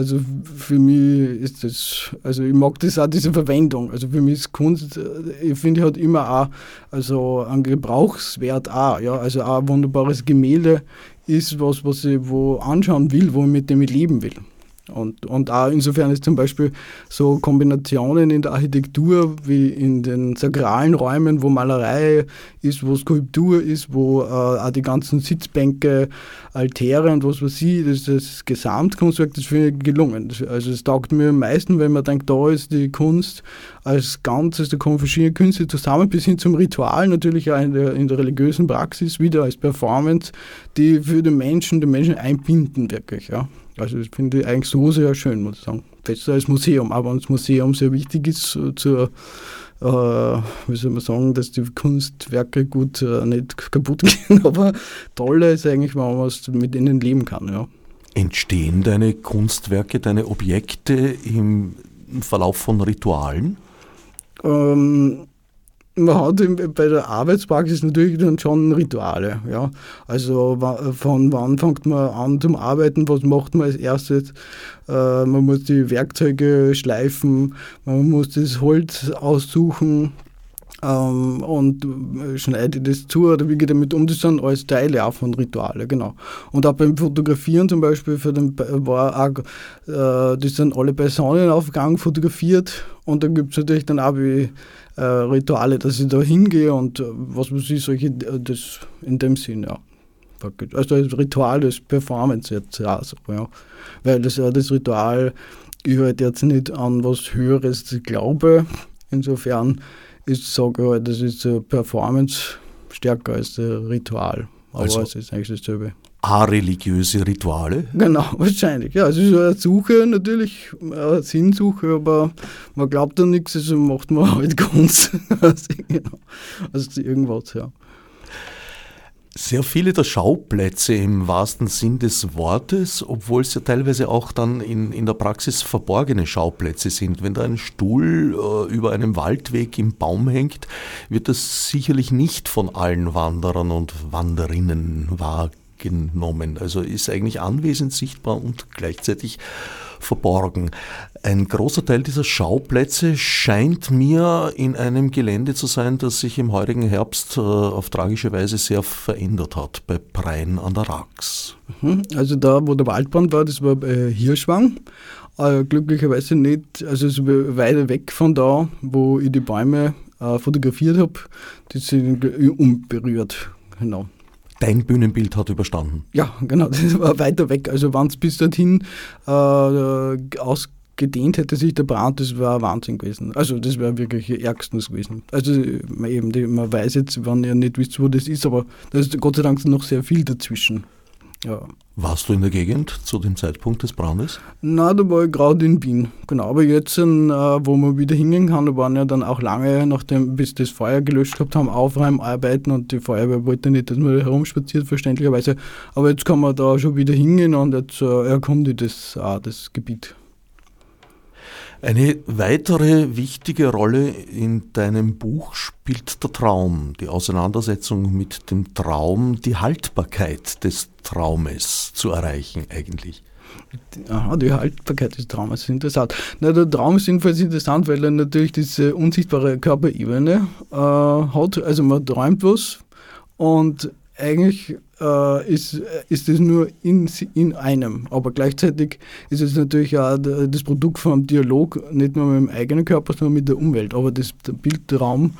also für mich ist das, also ich mag das auch, diese Verwendung. Also für mich ist Kunst, äh, ich finde, hat immer auch also einen Gebrauchswert auch. Ja? Also auch ein wunderbares Gemälde ist was, was ich wo anschauen will, wo ich mit dem ich leben will. Und, und auch insofern ist zum Beispiel so Kombinationen in der Architektur wie in den sakralen Räumen, wo Malerei ist, wo Skulptur ist, wo äh, auch die ganzen Sitzbänke, Altäre und was weiß ich, das, das Gesamtkunstwerk, das finde ich gelungen. Also es taugt mir am meisten, wenn man denkt, da ist die Kunst als Ganzes, da kommen verschiedene Künste zusammen, bis hin zum Ritual, natürlich auch in der, in der religiösen Praxis, wieder als Performance, die für den Menschen, den Menschen einbinden wirklich. Ja. Also das finde ich eigentlich so sehr schön, muss ich sagen. Besser als Museum, aber wenn das Museum sehr wichtig ist zur äh, wie soll man sagen, dass die Kunstwerke gut äh, nicht kaputt <laughs> gehen, aber toller ist eigentlich, wenn man mit ihnen leben kann. Ja. Entstehen deine Kunstwerke, deine Objekte im Verlauf von Ritualen? Ähm, man hat bei der Arbeitspraxis natürlich dann schon Rituale. Ja? Also von wann fängt man an zum Arbeiten, was macht man als erstes? Äh, man muss die Werkzeuge schleifen, man muss das Holz aussuchen, ähm, und schneide das zu oder wie geht damit um? Das sind alles Teile auch von Rituale, genau. Und auch beim Fotografieren zum Beispiel für den war auch, äh, das sind alle bei Sonnenaufgang fotografiert und dann gibt es natürlich dann auch wie äh, Rituale, dass ich da hingehe und äh, was muss ich, solche, äh, das in dem Sinn, ja. Also das Ritual ist Performance jetzt, ja, so, ja. Weil das, das Ritual, ich halt jetzt nicht an was Höheres glaube, insofern ist, sage ich halt, das ist Performance stärker als das Ritual. Aber also, es ist eigentlich dasselbe. A-religiöse Rituale? Genau, <laughs> wahrscheinlich. Ja, es ist eine Suche natürlich, eine Sinnsuche, aber man glaubt an nichts, also macht man <laughs> halt Kunst. <laughs> also, genau. also irgendwas, ja. Sehr viele der Schauplätze im wahrsten Sinn des Wortes, obwohl es ja teilweise auch dann in, in der Praxis verborgene Schauplätze sind. Wenn da ein Stuhl äh, über einem Waldweg im Baum hängt, wird das sicherlich nicht von allen Wanderern und Wanderinnen wahrgenommen. Also ist eigentlich anwesend, sichtbar und gleichzeitig verborgen. Ein großer Teil dieser Schauplätze scheint mir in einem Gelände zu sein, das sich im heurigen Herbst äh, auf tragische Weise sehr verändert hat, bei Prein an der Rax. Mhm. Also da, wo der Waldbrand war, das war bei Hirschwang. Äh, glücklicherweise nicht, also es war weiter weg von da, wo ich die Bäume äh, fotografiert habe. Die sind unberührt. Genau. Dein Bühnenbild hat überstanden. Ja, genau, das <laughs> war weiter weg. Also wenn es bis dorthin äh, ausgedehnt hätte sich der Brand, das wäre Wahnsinn gewesen. Also das wäre wirklich ärgstens gewesen. Also eben, die, man weiß jetzt, wenn ihr nicht wisst, wo das ist, aber da ist Gott sei Dank noch sehr viel dazwischen. Ja. Warst du in der Gegend zu dem Zeitpunkt des Brandes? Na, da war ich gerade in Wien. Genau, aber jetzt, äh, wo man wieder hingehen kann, da waren ja dann auch lange, nachdem bis das Feuer gelöscht gehabt haben, Aufräumarbeiten und die Feuerwehr wollte nicht, dass man da herumspaziert, verständlicherweise. Aber jetzt kann man da schon wieder hingehen und jetzt äh, erkunde ich das, auch das Gebiet. Eine weitere wichtige Rolle in deinem Buch spielt der Traum, die Auseinandersetzung mit dem Traum, die Haltbarkeit des Traumes zu erreichen eigentlich. Aha, die Haltbarkeit des Traumes ist interessant. Na, der Traum ist jedenfalls interessant, weil er natürlich diese unsichtbare Körperebene äh, hat. Also man träumt was und eigentlich äh, ist, ist es nur in, in einem. Aber gleichzeitig ist es natürlich auch das Produkt vom Dialog, nicht nur mit dem eigenen Körper, sondern mit der Umwelt. Aber das Bildraum,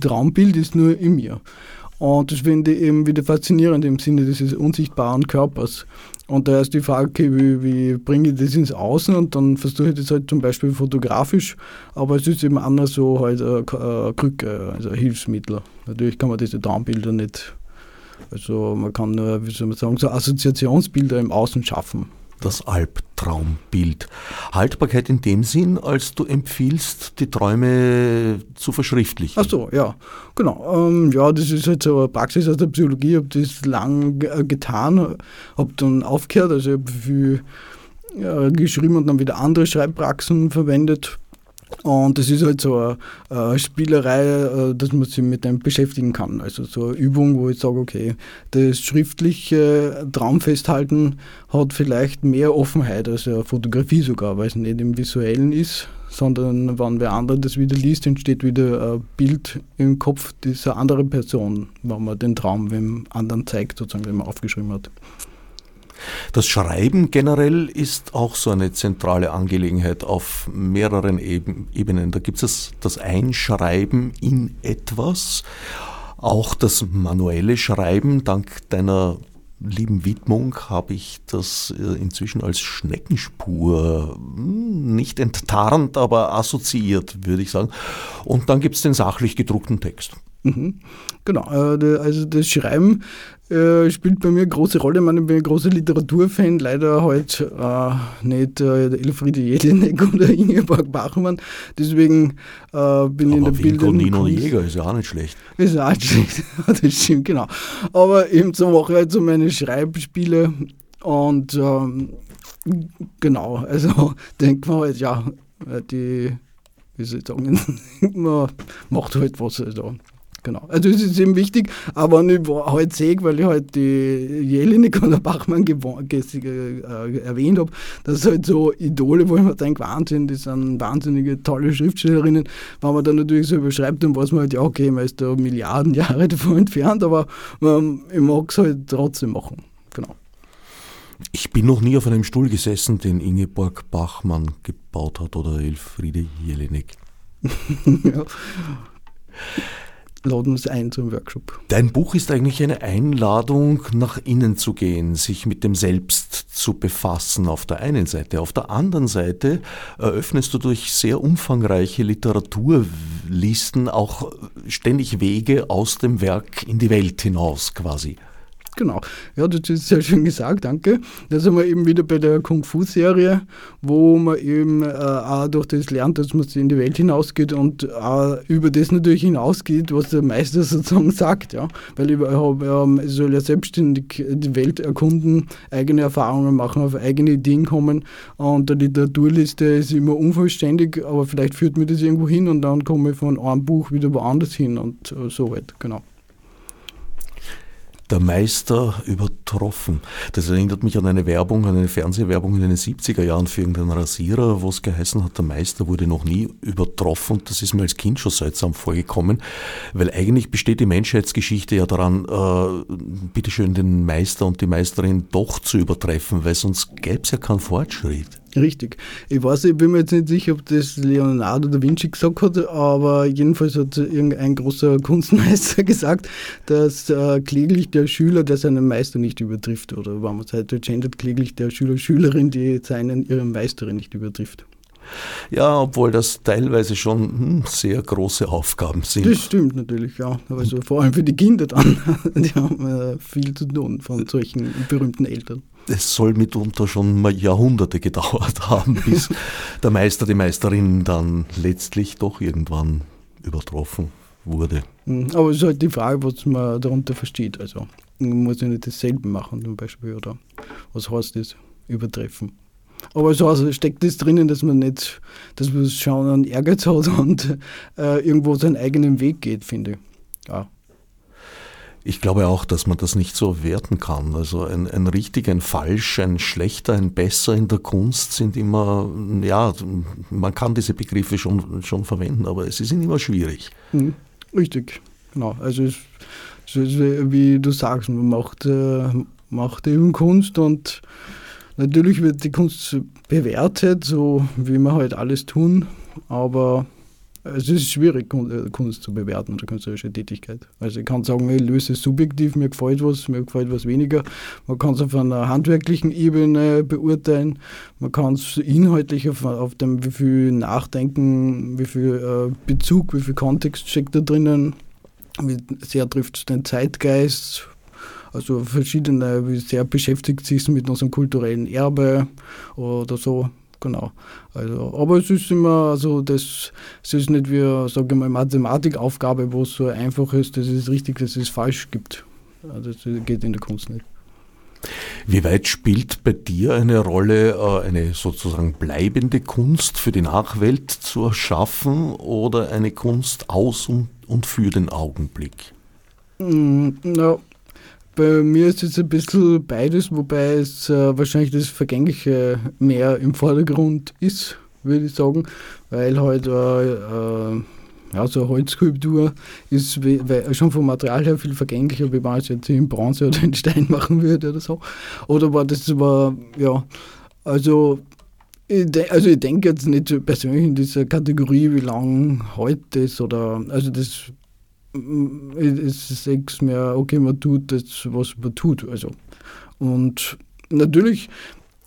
Traumbild ist nur in mir. Und das finde ich eben wieder faszinierend im Sinne dieses unsichtbaren Körpers. Und da ist die Frage, okay, wie, wie bringe ich das ins Außen und dann versuche ich das halt zum Beispiel fotografisch, aber es ist eben anders so halt eine Krücke, also ein Hilfsmittel. Natürlich kann man diese Traumbilder nicht also man kann nur, wie soll man sagen, so Assoziationsbilder im Außen schaffen. Das Albtraumbild. Haltbarkeit in dem Sinn, als du empfiehlst, die Träume zu verschriftlichen. Ach so, ja, genau. Ähm, ja, das ist halt so eine Praxis aus der Psychologie. Ich habe das lang äh, getan, habe dann aufgehört, also ich habe viel äh, geschrieben und dann wieder andere Schreibpraxen verwendet und das ist halt so eine, eine Spielerei, äh, dass man sich mit dem beschäftigen kann. Also so eine Übung, wo ich sage, okay, das schriftliche Traumfesthalten hat vielleicht mehr Offenheit als eine Fotografie sogar, weil es nicht im Visuellen ist, sondern wenn wer andere das wieder liest, entsteht wieder ein Bild im Kopf dieser anderen Person, wenn man den Traum wem anderen zeigt, sozusagen, den man aufgeschrieben hat. Das Schreiben generell ist auch so eine zentrale Angelegenheit auf mehreren Ebenen. Da gibt es das Einschreiben in etwas, auch das manuelle Schreiben. Dank deiner lieben Widmung habe ich das äh, inzwischen als Schneckenspur hm, nicht enttarnt, aber assoziiert, würde ich sagen. Und dann gibt es den sachlich gedruckten Text. Mhm. Genau, äh, also das Schreiben äh, spielt bei mir eine große Rolle. Ich, meine, ich bin ein großer Literaturfan, leider halt äh, nicht äh, Elfriede Jelinek <laughs> oder Ingeborg Bachmann. Deswegen äh, bin ich in der Bildung. Nino. Jäger ist ja auch nicht schlecht. Ist auch nicht <laughs> schlecht, das stimmt, genau. Aber eben so mache ich halt so meine Schreibspiele und ähm, genau, also <laughs> denkt man halt, ja, die, wie soll ich sagen, man macht halt was. Also. Genau. Also es ist eben wichtig, aber wenn ich halt sehe, weil ich halt die Jelinek oder Bachmann äh, erwähnt habe, dass halt so Idole, wo ich mir denke, Wahnsinn, die sind wahnsinnige tolle Schriftstellerinnen. Wenn man dann natürlich so überschreibt, dann weiß man halt, ja okay, man ist da Milliarden Jahre <laughs> davon entfernt, aber ähm, ich mag es halt trotzdem machen. Genau. Ich bin noch nie auf einem Stuhl gesessen, den Ingeborg Bachmann gebaut hat oder Elfriede Jelinek. <laughs> ja laden uns ein zum Workshop. Dein Buch ist eigentlich eine Einladung, nach innen zu gehen, sich mit dem Selbst zu befassen auf der einen Seite. Auf der anderen Seite eröffnest du durch sehr umfangreiche Literaturlisten auch ständig Wege aus dem Werk in die Welt hinaus quasi. Genau. Ja, das ist sehr schön gesagt, danke. Da sind wir eben wieder bei der Kung-Fu-Serie, wo man eben äh, auch durch das lernt, dass man in die Welt hinausgeht und auch über das natürlich hinausgeht, was der Meister sozusagen sagt. Ja? Weil ich, ähm, ich soll ja selbstständig die Welt erkunden, eigene Erfahrungen machen, auf eigene Ideen kommen. Und die Literaturliste ist immer unvollständig, aber vielleicht führt mir das irgendwo hin und dann komme ich von einem Buch wieder woanders hin und äh, so weit, genau der Meister übertroffen. Das erinnert mich an eine Werbung, an eine Fernsehwerbung in den 70er Jahren für irgendeinen Rasierer, wo es geheißen hat, der Meister wurde noch nie übertroffen. Das ist mir als Kind schon seltsam vorgekommen, weil eigentlich besteht die Menschheitsgeschichte ja daran, äh, bitteschön den Meister und die Meisterin doch zu übertreffen, weil sonst gäbe es ja keinen Fortschritt. Richtig. Ich weiß, ich bin mir jetzt nicht sicher, ob das Leonardo da Vinci gesagt hat, aber jedenfalls hat irgendein großer Kunstmeister <laughs> gesagt, dass äh, kläglich der Schüler, der seinen Meister nicht übertrifft, oder wenn man es heute gendert, kläglich der Schüler, Schülerin, die seinen, ihre Meisterin nicht übertrifft. Ja, obwohl das teilweise schon hm, sehr große Aufgaben sind. Das stimmt natürlich, ja. Also vor allem für die Kinder dann. <laughs> Die haben äh, viel zu tun von solchen berühmten Eltern es soll mitunter schon mal Jahrhunderte gedauert <laughs> haben, bis <laughs> der Meister, die Meisterin dann letztlich doch irgendwann übertroffen wurde. Mhm. Aber es ist halt die Frage, was man darunter versteht. Also man muss ja nicht dasselbe machen zum Beispiel, oder was heißt das, übertreffen. Aber so also steckt das drinnen, dass man nicht, dass man schon einen Ehrgeiz hat <laughs> und äh, irgendwo seinen eigenen Weg geht, finde ich. Ja. Ich glaube auch, dass man das nicht so werten kann. Also ein, ein richtig, ein falsch, ein schlechter, ein besser in der Kunst sind immer, ja, man kann diese Begriffe schon, schon verwenden, aber sie sind immer schwierig. Mhm. Richtig, genau. Also es, es ist, wie du sagst, man macht, äh, macht eben Kunst und natürlich wird die Kunst bewertet, so wie wir halt alles tun, aber es ist schwierig, äh, Kunst zu bewerten oder künstlerische Tätigkeit. Also ich kann sagen, ich löse es subjektiv, mir gefällt was, mir gefällt was weniger. Man kann es auf einer handwerklichen Ebene beurteilen, man kann es inhaltlich auf, auf dem, wie viel Nachdenken, wie viel äh, Bezug, wie viel Kontext steckt da drinnen, wie sehr trifft es den Zeitgeist, also verschiedene, wie sehr beschäftigt sich mit unserem kulturellen Erbe oder so genau. Also, aber es ist immer, also das, es ist nicht wie, sage ich mal, Mathematikaufgabe, wo es so einfach ist, dass es richtig, dass es falsch gibt. Also das geht in der Kunst nicht. Wie weit spielt bei dir eine Rolle, äh, eine sozusagen bleibende Kunst für die Nachwelt zu erschaffen oder eine Kunst aus und für den Augenblick? Mm, ja, bei mir ist es ein bisschen beides, wobei es äh, wahrscheinlich das Vergängliche mehr im Vordergrund ist, würde ich sagen, weil halt, äh, äh, ja, so eine Holzskulptur ist schon vom Material her viel vergänglicher, wie man es jetzt in Bronze oder in Stein <laughs> machen würde oder so. Oder war das war, ja, also ich, also ich denke jetzt nicht persönlich in dieser Kategorie, wie lang heute ist oder also das ist sechs mehr, okay, man tut das, was man tut. Also. Und natürlich,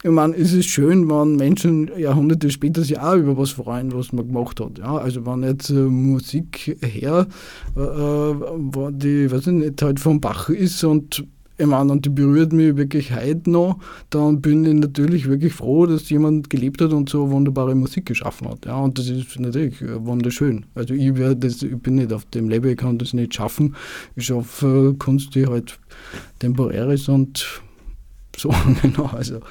ich meine, es ist schön, wenn Menschen Jahrhunderte später sich auch über was freuen, was man gemacht hat. Ja, also wenn jetzt äh, Musik her, äh, äh die, weiß ich nicht, halt vom Bach ist und ich meine, und die berührt mich wirklich heute noch, dann bin ich natürlich wirklich froh, dass jemand gelebt hat und so wunderbare Musik geschaffen hat. Ja, und das ist natürlich wunderschön. Also ich, das, ich bin nicht auf dem Level, ich kann das nicht schaffen. Ich schaffe Kunst, die halt temporär ist und so, <laughs> genau. Also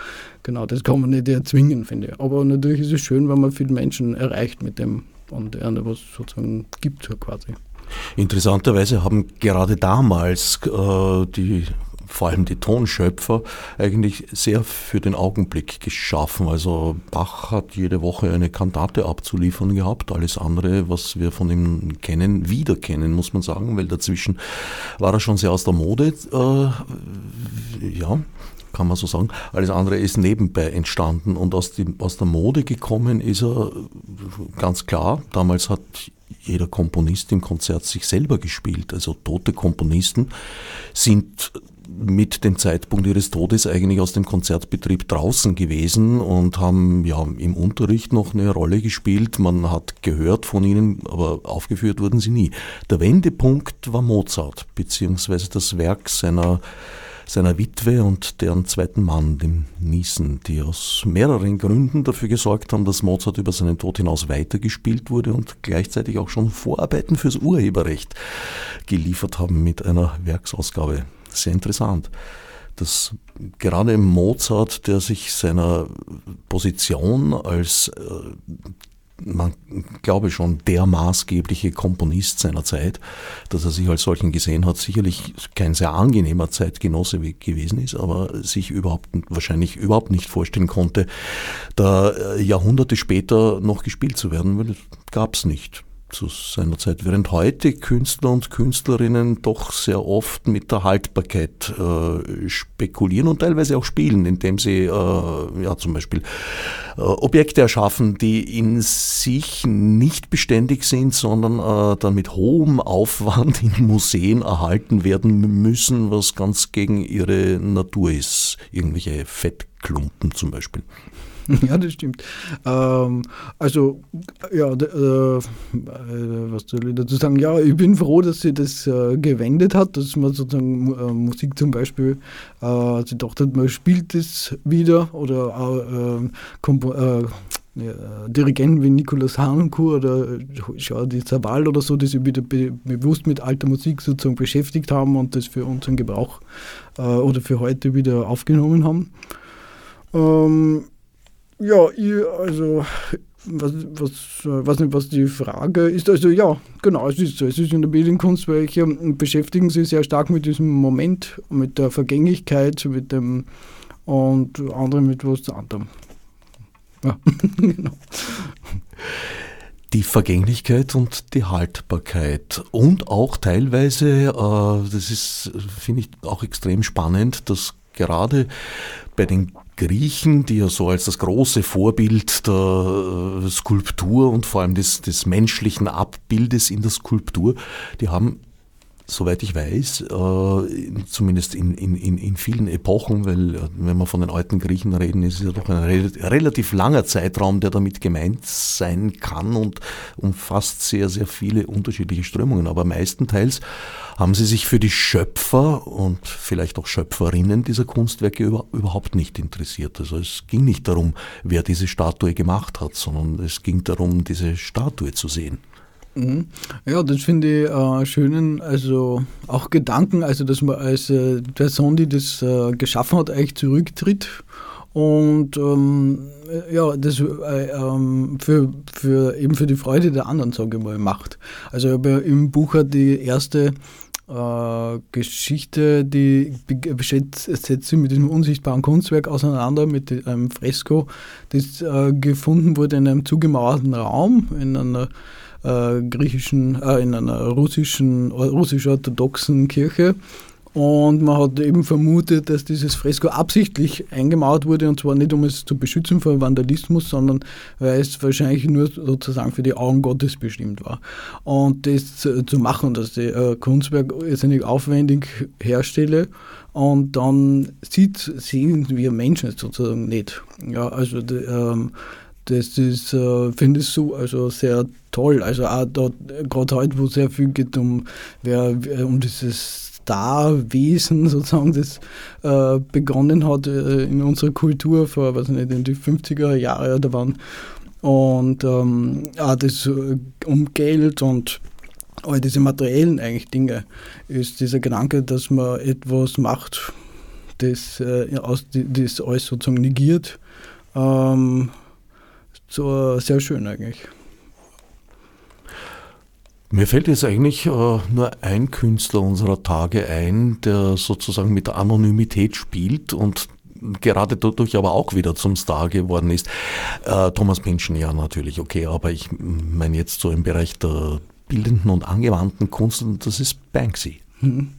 genau, das kann man nicht erzwingen, finde ich. Aber natürlich ist es schön, wenn man viele Menschen erreicht mit dem und einer was sozusagen gibt quasi. Interessanterweise haben gerade damals äh, die vor allem die Tonschöpfer, eigentlich sehr für den Augenblick geschaffen. Also Bach hat jede Woche eine Kantate abzuliefern gehabt, alles andere, was wir von ihm kennen, wiederkennen, muss man sagen, weil dazwischen war er schon sehr aus der Mode. Äh, ja, kann man so sagen. Alles andere ist nebenbei entstanden und aus, die, aus der Mode gekommen ist er ganz klar. Damals hat jeder Komponist im Konzert sich selber gespielt. Also tote Komponisten sind mit dem Zeitpunkt ihres Todes eigentlich aus dem Konzertbetrieb draußen gewesen und haben ja im Unterricht noch eine Rolle gespielt. Man hat gehört von ihnen, aber aufgeführt wurden sie nie. Der Wendepunkt war Mozart, beziehungsweise das Werk seiner seiner Witwe und deren zweiten Mann, dem Niesen, die aus mehreren Gründen dafür gesorgt haben, dass Mozart über seinen Tod hinaus weitergespielt wurde und gleichzeitig auch schon Vorarbeiten fürs Urheberrecht geliefert haben mit einer Werksausgabe sehr interessant, dass gerade Mozart, der sich seiner Position als äh, man glaube schon der maßgebliche Komponist seiner Zeit, dass er sich als solchen gesehen hat, sicherlich kein sehr angenehmer Zeitgenosse gewesen ist, aber sich überhaupt wahrscheinlich überhaupt nicht vorstellen konnte, da äh, Jahrhunderte später noch gespielt zu werden, weil das gab es nicht zu seiner Zeit, während heute Künstler und Künstlerinnen doch sehr oft mit der Haltbarkeit äh, spekulieren und teilweise auch spielen, indem sie äh, ja zum Beispiel äh, Objekte erschaffen, die in sich nicht beständig sind, sondern äh, dann mit hohem Aufwand in Museen erhalten werden müssen, was ganz gegen ihre Natur ist. Irgendwelche Fettklumpen zum Beispiel. <laughs> ja, das stimmt. Ähm, also, ja, äh, was soll ich dazu sagen? Ja, ich bin froh, dass sie das äh, gewendet hat, dass man sozusagen äh, Musik zum Beispiel, äh, sie dachte, man spielt das wieder oder ähm, äh, Dirigenten wie Nikolaus Harnoncourt oder Jordi Zaval oder so, die sich wieder be bewusst mit alter Musik sozusagen beschäftigt haben und das für unseren Gebrauch äh, oder für heute wieder aufgenommen haben. Ähm, ja, ich, also, was, was, weiß nicht, was die Frage ist. Also, ja, genau, es ist so. Es ist in der Bildungskunst, welche beschäftigen sich sehr stark mit diesem Moment, mit der Vergänglichkeit, mit dem und andere mit was anderem. Ja, <laughs> genau. Die Vergänglichkeit und die Haltbarkeit und auch teilweise, äh, das ist, finde ich auch extrem spannend, dass gerade bei den Griechen, die ja so als das große Vorbild der äh, Skulptur und vor allem des, des menschlichen Abbildes in der Skulptur, die haben soweit ich weiß, äh, zumindest in, in, in vielen Epochen, weil äh, wenn wir von den alten Griechen reden, ist es ja doch ein relativ langer Zeitraum, der damit gemeint sein kann und umfasst sehr, sehr viele unterschiedliche Strömungen. Aber meistenteils haben sie sich für die Schöpfer und vielleicht auch Schöpferinnen dieser Kunstwerke über, überhaupt nicht interessiert. Also es ging nicht darum, wer diese Statue gemacht hat, sondern es ging darum, diese Statue zu sehen. Mhm. Ja, das finde ich äh, schönen, also auch Gedanken, also dass man als äh, Person, die das äh, geschaffen hat, eigentlich zurücktritt und ähm, ja, das äh, ähm, für, für eben für die Freude der anderen, sage ich mal, macht. Also ich habe ja im Buch die erste äh, Geschichte, die setzt sich mit diesem unsichtbaren Kunstwerk auseinander, mit einem Fresko, das äh, gefunden wurde in einem zugemauerten Raum, in einer äh, griechischen, äh, in einer russischen, russisch-orthodoxen Kirche. Und man hat eben vermutet, dass dieses Fresko absichtlich eingemauert wurde, und zwar nicht, um es zu beschützen vor Vandalismus, sondern weil es wahrscheinlich nur sozusagen für die Augen Gottes bestimmt war. Und das zu machen, dass die äh, Kunstwerk irrsinnig aufwendig herstelle und dann sieht, sehen wir Menschen sozusagen nicht. Ja, also die, ähm, das ist, äh, finde ich so, also sehr toll. Also auch gerade heute, wo es sehr viel geht um, wer, um dieses Starwesen sozusagen, das äh, begonnen hat äh, in unserer Kultur vor, weiß nicht, in die 50er Jahre da waren. Und ähm, auch das äh, um Geld und all diese materiellen eigentlich Dinge ist dieser Gedanke, dass man etwas macht, das, äh, aus, das alles sozusagen negiert, ähm, so sehr schön eigentlich. Mir fällt jetzt eigentlich äh, nur ein Künstler unserer Tage ein, der sozusagen mit der Anonymität spielt und gerade dadurch aber auch wieder zum Star geworden ist. Äh, Thomas Pynchon, ja natürlich, okay, aber ich meine jetzt so im Bereich der bildenden und angewandten Kunst, und das ist Banksy. Hm.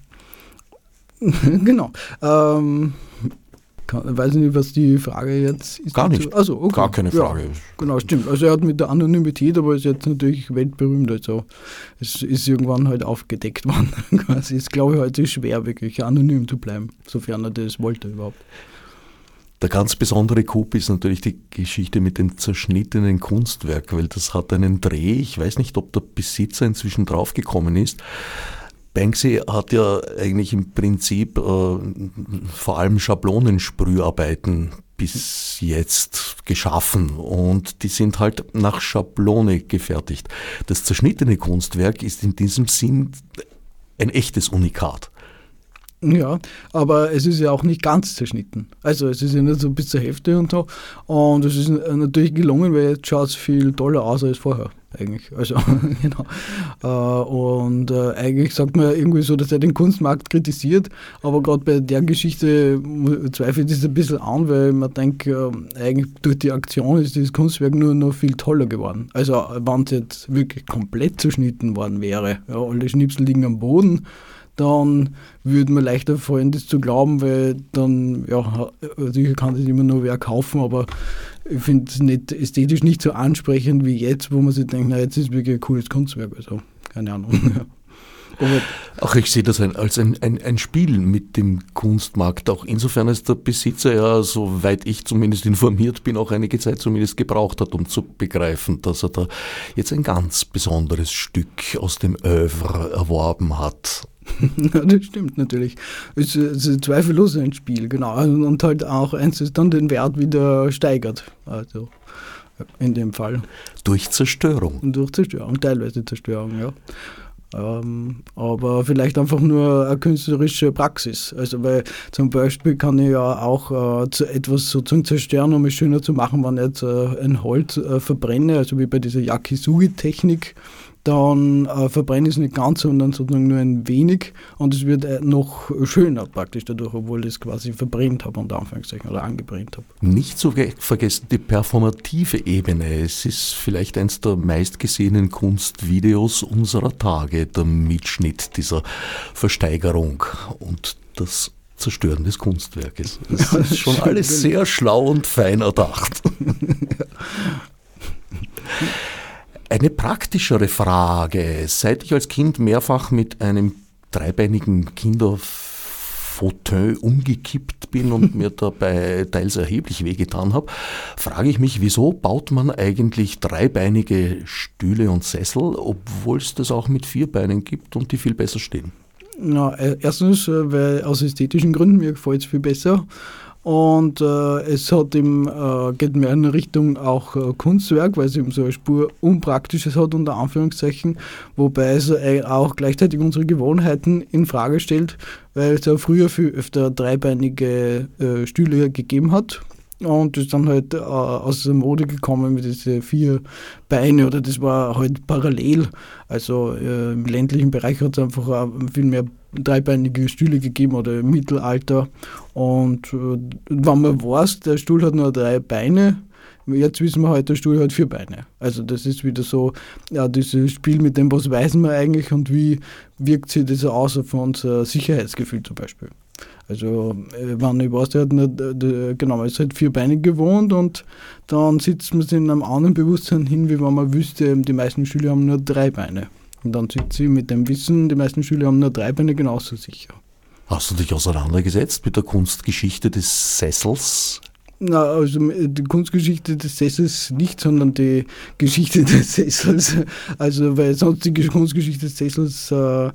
<laughs> genau. Ähm, kann, weiß nicht, was die Frage jetzt ist. Gar nicht. Also, okay. Gar keine Frage. Ja, genau, stimmt. Also er hat mit der Anonymität, aber ist jetzt natürlich weltberühmt. Also es ist irgendwann halt aufgedeckt <laughs> worden. Quasi. Es glaube ich heute schwer, wirklich anonym zu bleiben, sofern er das wollte überhaupt. Der ganz besondere Coup ist natürlich die Geschichte mit dem zerschnittenen Kunstwerk, weil das hat einen Dreh. Ich weiß nicht, ob der Besitzer inzwischen draufgekommen ist. Banksy hat ja eigentlich im Prinzip äh, vor allem Schablonensprüharbeiten bis jetzt geschaffen und die sind halt nach Schablone gefertigt. Das zerschnittene Kunstwerk ist in diesem Sinn ein echtes Unikat. Ja, aber es ist ja auch nicht ganz zerschnitten. Also es ist ja nicht so bis zur Hälfte und so. Und es ist natürlich gelungen, weil jetzt schaut es viel toller aus als vorher eigentlich. Also <laughs> genau. Äh, und äh, eigentlich sagt man irgendwie so, dass er den Kunstmarkt kritisiert, aber gerade bei der Geschichte zweifelt es ein bisschen an, weil man denkt, äh, eigentlich durch die Aktion ist dieses Kunstwerk nur noch viel toller geworden. Also wenn es jetzt wirklich komplett zerschnitten worden wäre, ja, alle Schnipsel liegen am Boden, dann würde mir leichter fallen, das zu glauben, weil dann, ja, sicher kann das immer nur wer kaufen, aber ich finde es nicht ästhetisch nicht so ansprechend wie jetzt, wo man sich denkt, na, jetzt ist wirklich ein cooles Kunstwerk. Also, keine Ahnung. <laughs> Auch ich sehe das als ein, ein, ein, Spiel mit dem Kunstmarkt. Auch insofern, als der Besitzer ja, soweit ich zumindest informiert bin, auch einige Zeit zumindest gebraucht hat, um zu begreifen, dass er da jetzt ein ganz besonderes Stück aus dem Oeuvre erworben hat. <laughs> ja, das stimmt natürlich. Es ist zweifellos ein Spiel, genau. Und halt auch eins, das dann den Wert wieder steigert. Also in dem Fall. Durch Zerstörung. Und durch Zerstörung, teilweise Zerstörung, ja. Ähm, aber vielleicht einfach nur eine künstlerische Praxis. Also weil zum Beispiel kann ich ja auch äh, etwas sozusagen zerstören, um es schöner zu machen, wenn ich jetzt äh, ein Holz äh, verbrenne, also wie bei dieser Yakisugi-Technik dann äh, verbrenne ich es nicht ganz, sondern sozusagen nur ein wenig und es wird äh, noch schöner praktisch dadurch, obwohl ich es quasi verbrennt habe, unter Anführungszeichen, oder angebrennt habe. Nicht zu vergessen die performative Ebene. Es ist vielleicht eines der meistgesehenen Kunstvideos unserer Tage, der Mitschnitt dieser Versteigerung und das Zerstören des Kunstwerkes. <laughs> Das ist schon alles sehr schlau und fein erdacht. <laughs> Eine praktischere Frage. Seit ich als Kind mehrfach mit einem dreibeinigen Kinderfauteuil umgekippt bin und <laughs> mir dabei teils erheblich wehgetan habe, frage ich mich, wieso baut man eigentlich dreibeinige Stühle und Sessel, obwohl es das auch mit vier Beinen gibt und die viel besser stehen? Na, erstens, äh, weil aus ästhetischen Gründen mir gefällt es viel besser. Und äh, es hat eben, äh, geht mehr in Richtung auch äh, Kunstwerk, weil es eben so eine Spur Unpraktisches hat, unter Anführungszeichen, wobei es äh, auch gleichzeitig unsere Gewohnheiten in Frage stellt, weil es ja früher viel öfter dreibeinige äh, Stühle gegeben hat, und ist dann halt äh, aus der Mode gekommen mit diesen vier Beine oder das war halt parallel. Also im ländlichen Bereich hat es einfach viel mehr dreibeinige Stühle gegeben oder im Mittelalter. Und äh, wenn man weiß, der Stuhl hat nur drei Beine, Jetzt wissen wir halt, der Stuhl hat vier Beine. Also das ist wieder so, ja, dieses Spiel mit dem, was weiß man eigentlich und wie wirkt sich das aus auf unser Sicherheitsgefühl zum Beispiel. Also, äh, wenn ich weiß, der hat nicht, genau, ist halt vierbeinig gewohnt und dann sitzt man sich in einem anderen Bewusstsein hin, wie wenn man wüsste, die meisten Schüler haben nur drei Beine. Und dann sitzt sie mit dem Wissen, die meisten Schüler haben nur drei Beine genauso sicher. Hast du dich auseinandergesetzt mit der Kunstgeschichte des Sessels? Na, also die Kunstgeschichte des Sessels nicht, sondern die Geschichte des Sessels. Also, weil sonst die Kunstgeschichte des Sessels äh,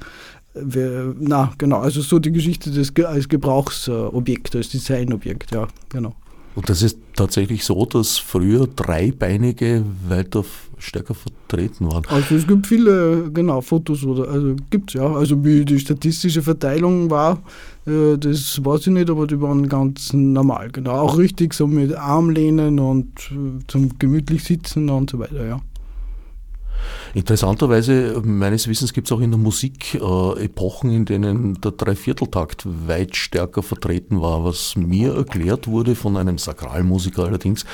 wir, na, genau, also so die Geschichte des, als Gebrauchsobjekt, als Designobjekt, ja, genau. Und das ist tatsächlich so, dass früher Dreibeinige weiter stärker vertreten waren. Also es gibt viele, genau, Fotos oder, also gibt es ja. Also wie die statistische Verteilung war, äh, das weiß ich nicht, aber die waren ganz normal, genau. Auch richtig so mit Armlehnen und äh, zum gemütlich sitzen und so weiter, ja. Interessanterweise, meines Wissens gibt es auch in der Musik äh, Epochen, in denen der Dreivierteltakt weit stärker vertreten war, was mir erklärt wurde von einem Sakralmusiker allerdings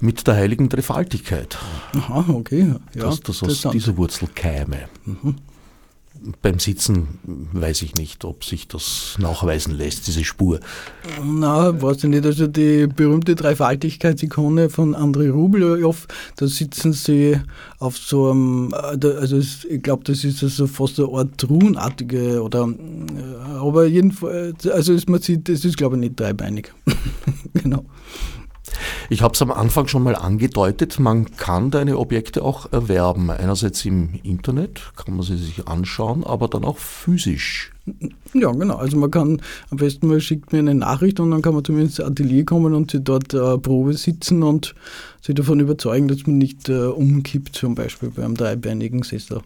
mit der heiligen Dreifaltigkeit. Aha, okay. Ja, dass das aus dieser Wurzel käme. Mhm beim Sitzen weiß ich nicht, ob sich das nachweisen lässt, diese Spur. Na, weiß ich nicht. Also die berühmte Dreifaltigkeitsikone von Andrei Rublev, da sitzen sie auf so einem, äh, also ich glaube, das ist also fast eine Art Truhenartige oder, äh, aber jedenfalls, also man sieht, das ist glaube ich nicht dreibeinig. <laughs> genau. Ich habe es am Anfang schon mal angedeutet, man kann deine Objekte auch erwerben. Einerseits im Internet, kann man sie sich anschauen, aber dann auch physisch. Ja, genau. Also man kann am besten mal schickt mir eine Nachricht und dann kann man zumindest ins Atelier kommen und sie dort äh, Probe sitzen und sich davon überzeugen, dass man nicht äh, umkippt, zum Beispiel beim dreibeinigen Sessel.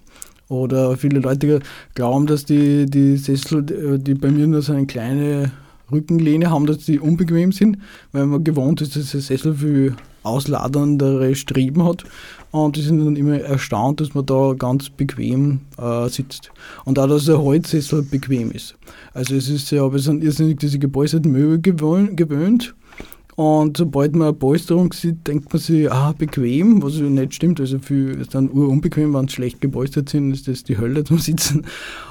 Oder viele Leute glauben, dass die, die Sessel, äh, die bei mir nur so eine kleine Rückenlehne haben, dass die unbequem sind, weil man gewohnt ist, dass der Sessel viel ausladendere Streben hat. Und die sind dann immer erstaunt, dass man da ganz bequem äh, sitzt. Und auch, dass der Holzsessel bequem ist. Also es ist ja, aber es sind irrsinnig diese gepolsterten Möbel gewöhnt. Und sobald man eine Polsterung sieht, denkt man sich, ah, bequem, was nicht stimmt. Also für ist dann urunbequem, wenn sie schlecht gepolstert sind, ist das die Hölle <laughs> zum Sitzen.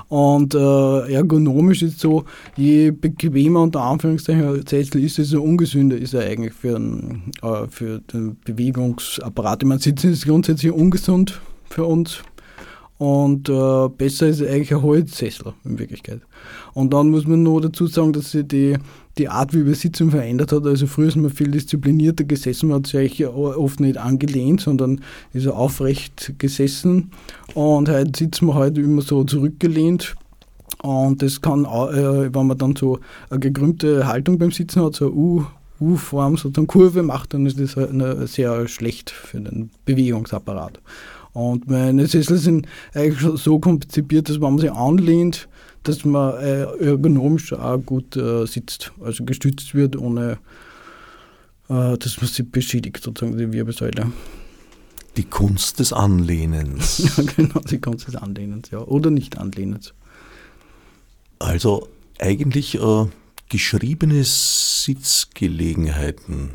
Und äh, ergonomisch ist so, je bequemer unter Anführungszeichen ein Sessel ist, desto ungesünder ist er eigentlich für, ein, äh, für den Bewegungsapparat. Ich meine, Sitzen ist grundsätzlich ungesund für uns. Und äh, besser ist eigentlich ein Holzsessel in Wirklichkeit. Und dann muss man nur dazu sagen, dass sich die die Art, wie wir sitzen, verändert hat. Also früher ist man viel disziplinierter gesessen, man hat sich eigentlich oft nicht angelehnt, sondern ist aufrecht gesessen. Und heute sitzen wir halt immer so zurückgelehnt. Und das kann, äh, wenn man dann so eine gekrümmte Haltung beim Sitzen hat, so U, U-Form, so eine Kurve macht, dann ist das halt sehr schlecht für den Bewegungsapparat. Und meine Sessel sind eigentlich so konzipiert, dass wenn man sie anlehnt, dass man äh, ergonomisch auch gut äh, sitzt, also gestützt wird, ohne äh, dass man sich beschädigt, sozusagen die Wirbelsäule. Die Kunst des Anlehnens. <laughs> ja, genau, die Kunst des Anlehnens, ja. Oder nicht Anlehnens. Also eigentlich äh, geschriebene Sitzgelegenheiten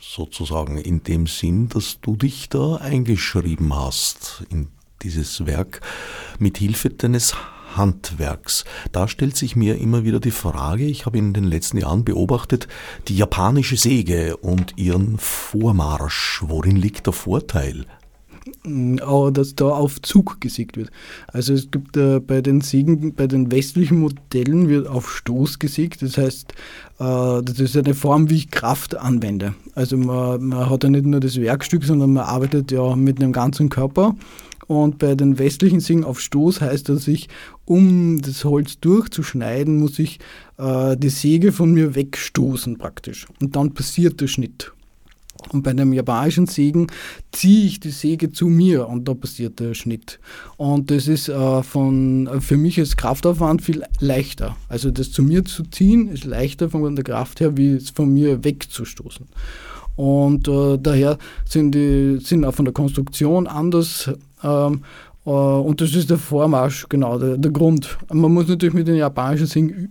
sozusagen in dem Sinn, dass du dich da eingeschrieben hast in dieses Werk mit Hilfe deines Handwerks. Da stellt sich mir immer wieder die Frage, ich habe in den letzten Jahren beobachtet, die japanische Säge und ihren Vormarsch. Worin liegt der Vorteil? Aber dass da auf Zug gesägt wird. Also es gibt äh, bei den Sägen, bei den westlichen Modellen wird auf Stoß gesägt. Das heißt, äh, das ist eine Form, wie ich Kraft anwende. Also man, man hat ja nicht nur das Werkstück, sondern man arbeitet ja mit einem ganzen Körper. Und bei den westlichen Sägen auf Stoß heißt das, ich, um das Holz durchzuschneiden, muss ich äh, die Säge von mir wegstoßen praktisch. Und dann passiert der Schnitt. Und bei dem japanischen Sägen ziehe ich die Säge zu mir und da passiert der Schnitt. Und das ist äh, von, für mich als Kraftaufwand viel leichter. Also das zu mir zu ziehen ist leichter von der Kraft her, wie es von mir wegzustoßen. Und äh, daher sind die sind auch von der Konstruktion anders ähm, äh, und das ist der Vormarsch, genau, der, der, Grund. Man muss natürlich mit den japanischen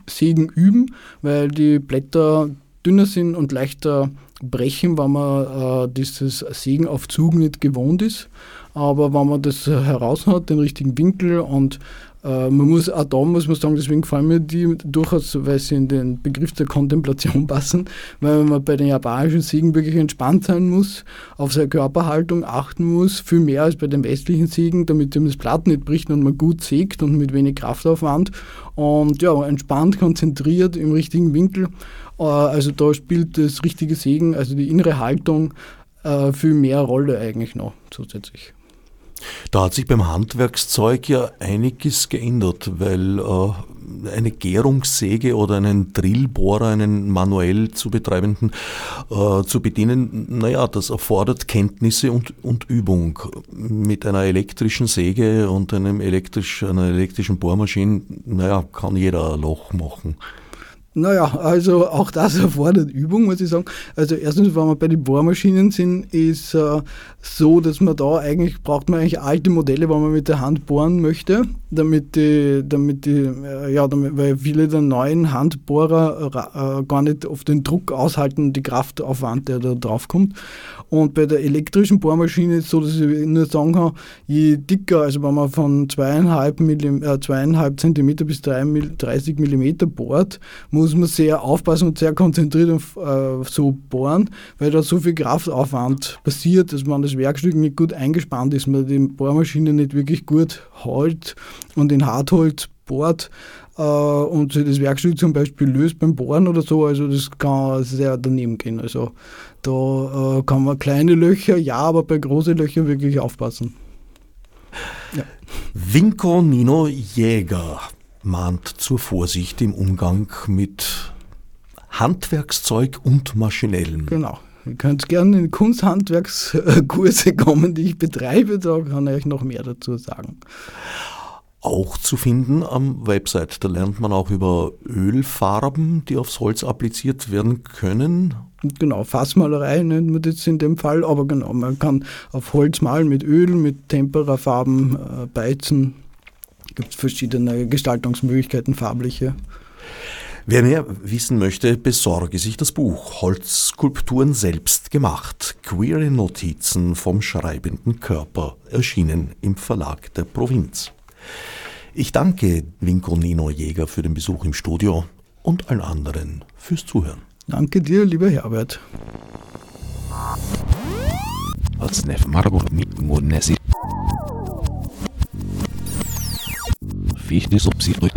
Sägen üben, weil die Blätter dünner sind und leichter brechen, wenn man äh, dieses Sägen auf Zug nicht gewohnt ist. Aber wenn man das heraus hat, den richtigen Winkel und äh, man muss auch da muss man sagen, deswegen gefallen mir die durchaus, weil sie in den Begriff der Kontemplation <laughs> passen, weil man bei den japanischen Siegen wirklich entspannt sein muss, auf seine Körperhaltung achten muss, viel mehr als bei den westlichen Siegen, damit ihm das Blatt nicht bricht und man gut sägt und mit wenig Kraftaufwand und ja, entspannt, konzentriert im richtigen Winkel. Äh, also da spielt das richtige Sägen, also die innere Haltung, äh, viel mehr Rolle eigentlich noch zusätzlich. Da hat sich beim Handwerkszeug ja einiges geändert, weil äh, eine Gärungssäge oder einen Drillbohrer, einen manuell zu betreibenden, zu bedienen, naja, das erfordert Kenntnisse und, und Übung. Mit einer elektrischen Säge und einem elektrisch, einer elektrischen Bohrmaschine, naja, kann jeder ein Loch machen. Naja, also auch das erfordert Übung, muss ich sagen. Also erstens, wenn wir bei den Bohrmaschinen sind, ist äh, so, dass man da eigentlich, braucht man eigentlich alte Modelle, wenn man mit der Hand bohren möchte, damit die, damit die äh, ja, damit, weil viele der neuen Handbohrer äh, gar nicht auf den Druck aushalten, die Kraftaufwand, der da drauf kommt. Und bei der elektrischen Bohrmaschine ist es so, dass ich nur sagen kann, je dicker, also wenn man von zweieinhalb, Millim, äh, zweieinhalb Zentimeter bis 30 Millimeter bohrt, man sehr aufpassen und sehr konzentriert auf, äh, so bohren, weil da so viel Kraftaufwand passiert, dass man das Werkstück nicht gut eingespannt ist, man die Bohrmaschine nicht wirklich gut hält und in Hartholz bohrt äh, und das Werkstück zum Beispiel löst beim Bohren oder so, also das kann sehr daneben gehen. Also da äh, kann man kleine Löcher, ja, aber bei großen Löchern wirklich aufpassen. Ja. Vinko Nino Jäger mahnt zur Vorsicht im Umgang mit Handwerkszeug und Maschinellem. Genau. Ihr könnt gerne in Kunsthandwerkskurse <laughs> kommen, die ich betreibe, da kann ich euch noch mehr dazu sagen auch zu finden am Website. Da lernt man auch über Ölfarben, die aufs Holz appliziert werden können. Genau, Fassmalerei nennt man das in dem Fall, aber genau, man kann auf Holz malen mit Öl, mit Temperafarben äh, beizen. Gibt es verschiedene Gestaltungsmöglichkeiten, farbliche. Wer mehr wissen möchte, besorge sich das Buch Holzskulpturen selbst gemacht. Queere Notizen vom schreibenden Körper, erschienen im Verlag der Provinz. Ich danke Winko Nino Jäger für den Besuch im Studio und allen anderen fürs Zuhören. Danke dir, lieber Herbert wie ich die so psychisch